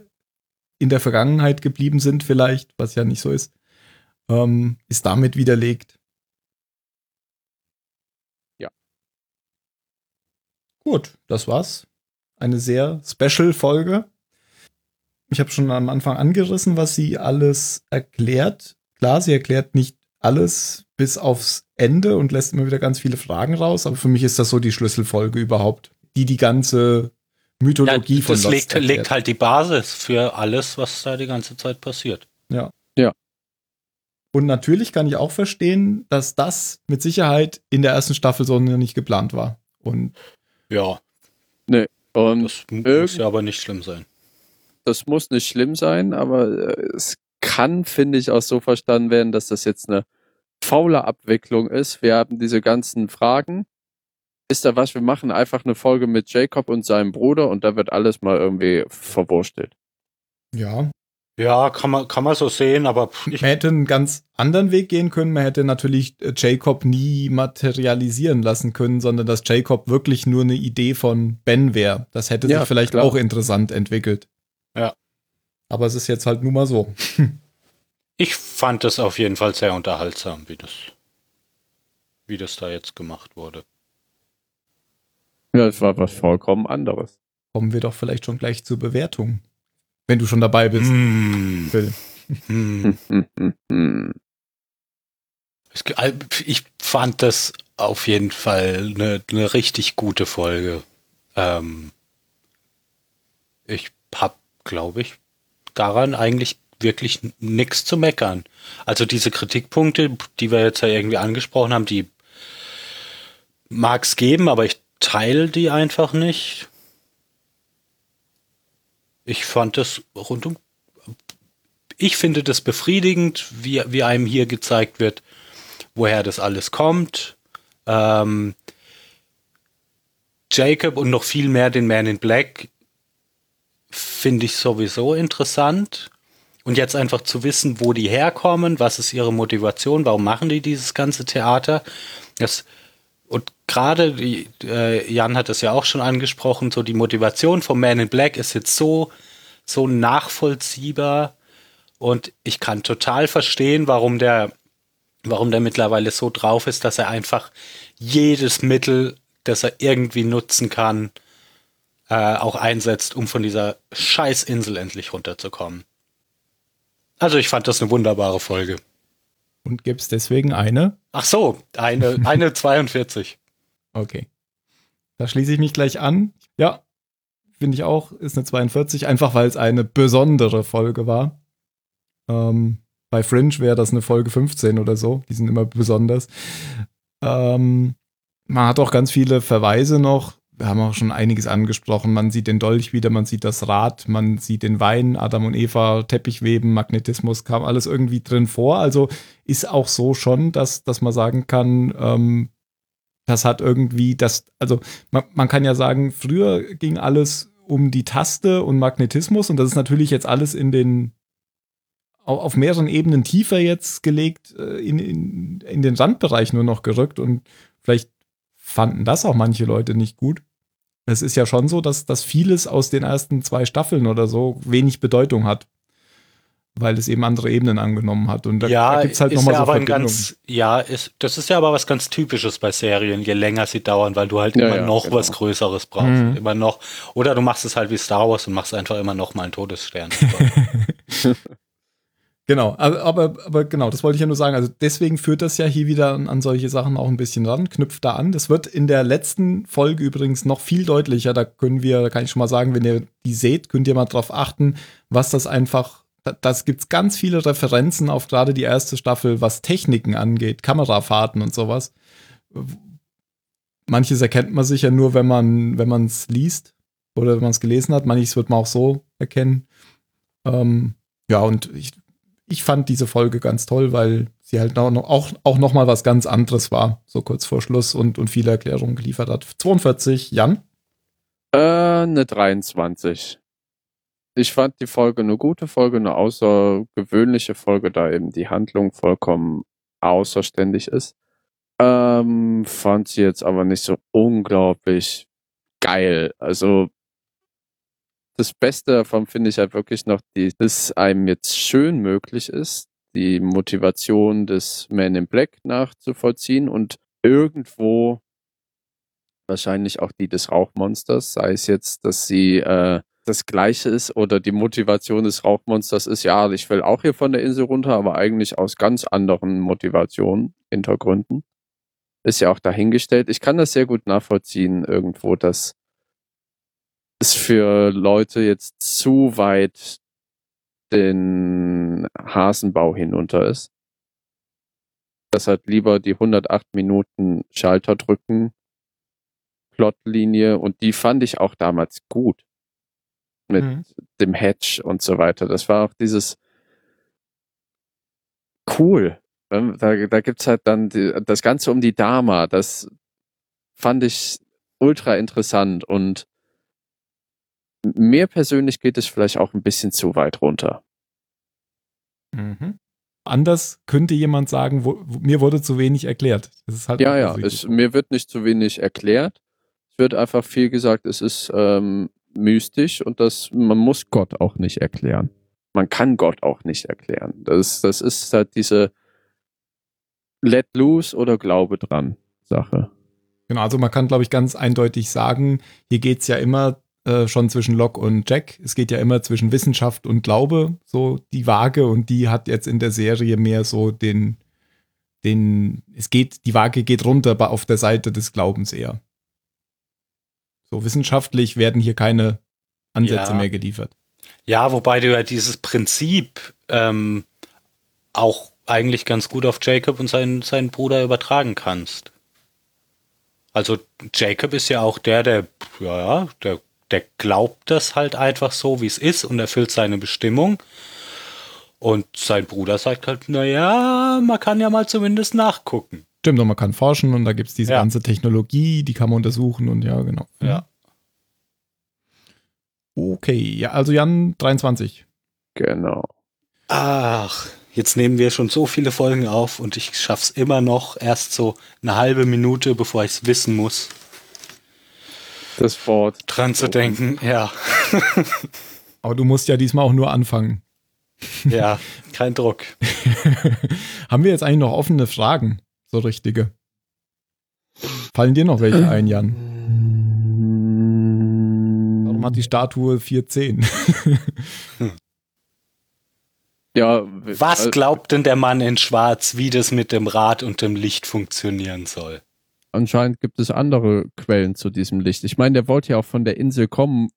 in der Vergangenheit geblieben sind, vielleicht, was ja nicht so ist, ähm, ist damit widerlegt. Ja. Gut, das war's. Eine sehr Special-Folge. Ich habe schon am Anfang angerissen, was sie alles erklärt. Klar, sie erklärt nicht alles bis aufs Ende und lässt immer wieder ganz viele Fragen raus, aber für mich ist das so die Schlüsselfolge überhaupt, die die ganze Mythologie ja, von Das legt, legt halt die Basis für alles, was da die ganze Zeit passiert. Ja. Ja. Und natürlich kann ich auch verstehen, dass das mit Sicherheit in der ersten Staffel so nicht geplant war. Und ja. Nee. Und das muss ja aber nicht schlimm sein. Das muss nicht schlimm sein, aber äh, es kann, finde ich, auch so verstanden werden, dass das jetzt eine faule Abwicklung ist. Wir haben diese ganzen Fragen ist da was, wir machen einfach eine Folge mit Jacob und seinem Bruder und da wird alles mal irgendwie verwurstelt. Ja. Ja, kann man, kann man so sehen, aber ich man hätte einen ganz anderen Weg gehen können. Man hätte natürlich äh, Jacob nie materialisieren lassen können, sondern dass Jacob wirklich nur eine Idee von Ben wäre. Das hätte ja, sich vielleicht klar. auch interessant entwickelt. Ja. Aber es ist jetzt halt nun mal so. ich fand es auf jeden Fall sehr unterhaltsam, wie das, wie das da jetzt gemacht wurde. Ja, es war was vollkommen anderes. Kommen wir doch vielleicht schon gleich zur Bewertung. Wenn du schon dabei bist. Mm. Phil. Mm. ich fand das auf jeden Fall eine, eine richtig gute Folge. Ähm, ich hab, glaube ich, daran eigentlich wirklich nichts zu meckern. Also diese Kritikpunkte, die wir jetzt ja irgendwie angesprochen haben, die mag es geben, aber ich teile die einfach nicht. Ich fand das rundum. Ich finde das befriedigend, wie, wie einem hier gezeigt wird, woher das alles kommt. Ähm, Jacob und noch viel mehr den Man in Black finde ich sowieso interessant. Und jetzt einfach zu wissen, wo die herkommen, was ist ihre Motivation, warum machen die dieses ganze Theater, das und gerade, äh, Jan hat es ja auch schon angesprochen, so die Motivation von Man in Black ist jetzt so, so nachvollziehbar und ich kann total verstehen, warum der, warum der mittlerweile so drauf ist, dass er einfach jedes Mittel, das er irgendwie nutzen kann, äh, auch einsetzt, um von dieser Scheißinsel endlich runterzukommen. Also ich fand das eine wunderbare Folge. Und gibt es deswegen eine? Ach so, eine, eine 42. Okay. Da schließe ich mich gleich an. Ja, finde ich auch, ist eine 42, einfach weil es eine besondere Folge war. Ähm, bei Fringe wäre das eine Folge 15 oder so. Die sind immer besonders. Ähm, man hat auch ganz viele Verweise noch wir haben auch schon einiges angesprochen. Man sieht den Dolch wieder, man sieht das Rad, man sieht den Wein, Adam und Eva, Teppichweben, Magnetismus, kam alles irgendwie drin vor. Also ist auch so schon, dass, dass man sagen kann, ähm, das hat irgendwie das, also man, man kann ja sagen, früher ging alles um die Taste und Magnetismus und das ist natürlich jetzt alles in den auf mehreren Ebenen tiefer jetzt gelegt, äh, in, in, in den Randbereich nur noch gerückt und vielleicht fanden das auch manche Leute nicht gut. Es ist ja schon so, dass, dass vieles aus den ersten zwei Staffeln oder so wenig Bedeutung hat. weil es eben andere Ebenen angenommen hat. Und da, ja, da gibt es halt nochmal ja so ein ganz, Ja, ist, das ist ja aber was ganz Typisches bei Serien, je länger sie dauern, weil du halt ja, immer ja, noch genau. was Größeres brauchst. Mhm. Immer noch. Oder du machst es halt wie Star Wars und machst einfach immer noch mal einen Todesstern. Genau, aber, aber, genau, das wollte ich ja nur sagen. Also deswegen führt das ja hier wieder an, solche Sachen auch ein bisschen ran, knüpft da an. Das wird in der letzten Folge übrigens noch viel deutlicher. Da können wir, da kann ich schon mal sagen, wenn ihr die seht, könnt ihr mal drauf achten, was das einfach, das gibt's ganz viele Referenzen auf gerade die erste Staffel, was Techniken angeht, Kamerafahrten und sowas. Manches erkennt man sicher nur, wenn man, wenn man es liest oder wenn man es gelesen hat. Manches wird man auch so erkennen. Ähm, ja, und ich ich fand diese Folge ganz toll, weil sie halt auch, auch, auch noch mal was ganz anderes war, so kurz vor Schluss und, und viele Erklärungen geliefert hat. 42, Jan? Äh, eine 23. Ich fand die Folge eine gute Folge, eine außergewöhnliche Folge, da eben die Handlung vollkommen außerständig ist. Ähm, fand sie jetzt aber nicht so unglaublich geil. Also das Beste davon finde ich halt wirklich noch, die, dass einem jetzt schön möglich ist, die Motivation des Man in Black nachzuvollziehen und irgendwo wahrscheinlich auch die des Rauchmonsters, sei es jetzt, dass sie äh, das Gleiche ist oder die Motivation des Rauchmonsters ist, ja, ich will auch hier von der Insel runter, aber eigentlich aus ganz anderen Motivationen, Hintergründen. Ist ja auch dahingestellt. Ich kann das sehr gut nachvollziehen, irgendwo, dass es für Leute jetzt zu weit den Hasenbau hinunter ist. Das hat lieber die 108 Minuten Schalter drücken, Plotlinie und die fand ich auch damals gut. Mit mhm. dem Hedge und so weiter. Das war auch dieses cool. Da, da gibt's halt dann die, das Ganze um die Dama. Das fand ich ultra interessant und mir persönlich geht es vielleicht auch ein bisschen zu weit runter. Mhm. Anders könnte jemand sagen, wo, mir wurde zu wenig erklärt. Halt ja, ja, es, mir wird nicht zu wenig erklärt. Es wird einfach viel gesagt, es ist ähm, mystisch und das, man muss Gott auch nicht erklären. Man kann Gott auch nicht erklären. Das, das ist halt diese Let loose oder Glaube dran Sache. Genau, also man kann, glaube ich, ganz eindeutig sagen, hier geht es ja immer äh, schon zwischen Locke und Jack. Es geht ja immer zwischen Wissenschaft und Glaube, so die Waage, und die hat jetzt in der Serie mehr so den, den, es geht, die Waage geht runter aber auf der Seite des Glaubens eher. So wissenschaftlich werden hier keine Ansätze ja. mehr geliefert. Ja, wobei du ja dieses Prinzip ähm, auch eigentlich ganz gut auf Jacob und seinen, seinen Bruder übertragen kannst. Also Jacob ist ja auch der, der, ja, der der glaubt das halt einfach so, wie es ist und erfüllt seine Bestimmung. Und sein Bruder sagt halt, naja, man kann ja mal zumindest nachgucken. Stimmt, und man kann forschen und da gibt es diese ja. ganze Technologie, die kann man untersuchen und ja, genau. Ja. Okay, ja, also Jan 23. Genau. Ach, jetzt nehmen wir schon so viele Folgen auf und ich schaff's immer noch erst so eine halbe Minute, bevor ich es wissen muss das Wort dran zu denken, ja. Aber du musst ja diesmal auch nur anfangen. Ja, kein Druck. Haben wir jetzt eigentlich noch offene Fragen? So richtige. Fallen dir noch welche ein, Jan? Warum hat die Statue 410? ja. Was glaubt denn der Mann in Schwarz, wie das mit dem Rad und dem Licht funktionieren soll? Anscheinend gibt es andere Quellen zu diesem Licht. Ich meine, der wollte ja auch von der Insel kommen.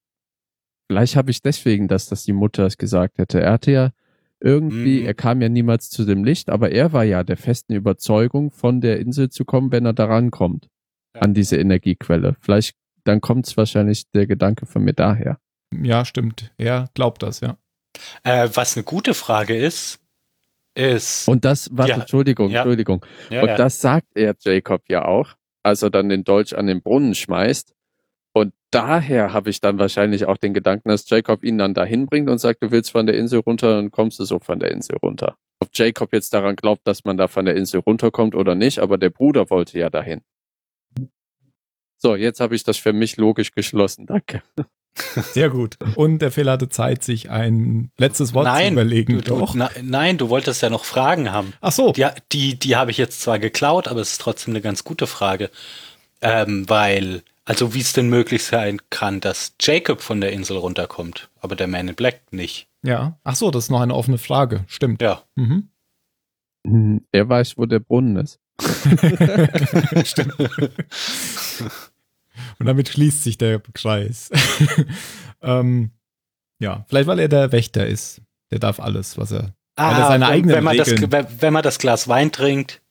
Vielleicht habe ich deswegen, dass das die Mutter es gesagt hätte. Er hatte ja irgendwie, mhm. er kam ja niemals zu dem Licht, aber er war ja der festen Überzeugung, von der Insel zu kommen, wenn er daran kommt. Ja. An diese Energiequelle. Vielleicht, dann kommt es wahrscheinlich der Gedanke von mir daher. Ja, stimmt. Er glaubt das, ja. Äh, was eine gute Frage ist, ist. Und das, warte, ja. Entschuldigung, ja. Entschuldigung. Ja, und das sagt er Jacob ja auch als er dann den Dolch an den Brunnen schmeißt. Und daher habe ich dann wahrscheinlich auch den Gedanken, dass Jacob ihn dann dahin bringt und sagt, du willst von der Insel runter, dann kommst du so von der Insel runter. Ob Jacob jetzt daran glaubt, dass man da von der Insel runterkommt oder nicht, aber der Bruder wollte ja dahin. So, jetzt habe ich das für mich logisch geschlossen. Danke. Sehr gut. Und der Fehler hatte Zeit, sich ein letztes Wort nein, zu überlegen. Du, du, na, nein, du wolltest ja noch Fragen haben. Ach so. Die, die, die habe ich jetzt zwar geklaut, aber es ist trotzdem eine ganz gute Frage. Ähm, weil, also wie es denn möglich sein kann, dass Jacob von der Insel runterkommt, aber der Man in Black nicht. Ja. Ach so, das ist noch eine offene Frage. Stimmt. Ja. Mhm. Hm, er weiß, wo der Brunnen ist. Stimmt. Und damit schließt sich der Kreis. ähm, ja, vielleicht weil er der Wächter ist. Der darf alles, was er. Ah, er seine wenn, eigenen wenn man Regeln. das, wenn man das Glas Wein trinkt.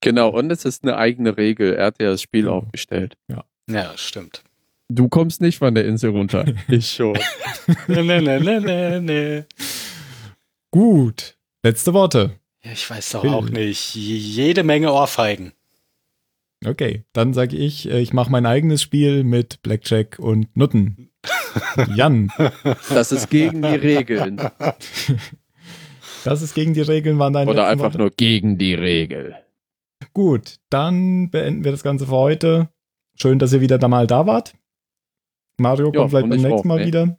Genau, und es ist eine eigene Regel. Er hat ja das Spiel genau. aufgestellt. Ja. Ja, stimmt. Du kommst nicht von der Insel runter. ich schon. nee, nee, nee, nee, nee. Gut. Letzte Worte. Ja, ich weiß doch Will. auch nicht. Jede Menge Ohrfeigen. Okay, dann sage ich, äh, ich mache mein eigenes Spiel mit Blackjack und Nutten. Jan. Das ist gegen die Regeln. Das ist gegen die Regeln, waren deine Oder einfach Worte? nur gegen die Regel. Gut, dann beenden wir das Ganze für heute. Schön, dass ihr wieder da mal da wart. Mario kommt vielleicht beim nächsten Mal ey. wieder.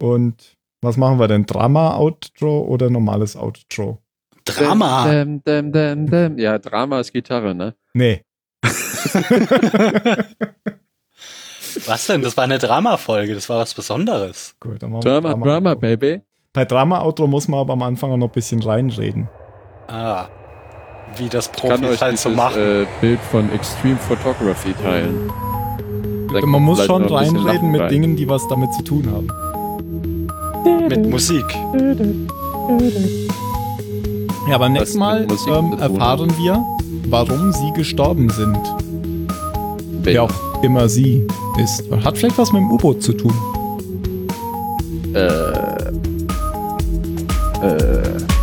Und was machen wir denn? Drama-Outro oder normales Outro? Drama. Däm, däm, däm. Ja, Drama ist Gitarre, ne? Nee. was denn? Das war eine Drama-Folge, das war was Besonderes. Gut, dann machen wir Drama, Drama, Drama Baby. Bei Drama-Outro muss man aber am Anfang auch noch ein bisschen reinreden. Ah. Wie das Profis halt so machen. Äh, Bild von Extreme Photography teilen. Da man muss schon reinreden mit rein. Dingen, die was damit zu tun haben. Mit Musik. Ja, beim nächsten Mal ähm, erfahren wir, warum sie gestorben sind. Wer, Wer auch immer sie ist. Hat vielleicht was mit dem U-Boot zu tun. Äh. Äh.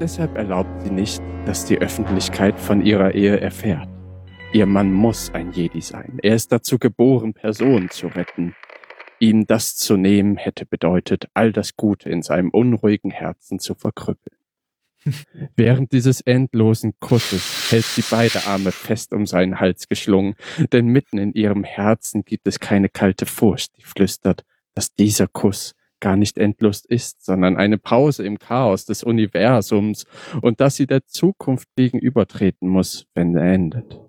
Deshalb erlaubt sie nicht, dass die Öffentlichkeit von ihrer Ehe erfährt. Ihr Mann muss ein Jedi sein. Er ist dazu geboren, Personen zu retten. Ihm das zu nehmen hätte bedeutet, all das Gute in seinem unruhigen Herzen zu verkrüppeln. Während dieses endlosen Kusses hält sie beide Arme fest um seinen Hals geschlungen, denn mitten in ihrem Herzen gibt es keine kalte Furcht, die flüstert, dass dieser Kuss gar nicht endlos ist, sondern eine Pause im Chaos des Universums und dass sie der Zukunft gegenübertreten muss, wenn er endet.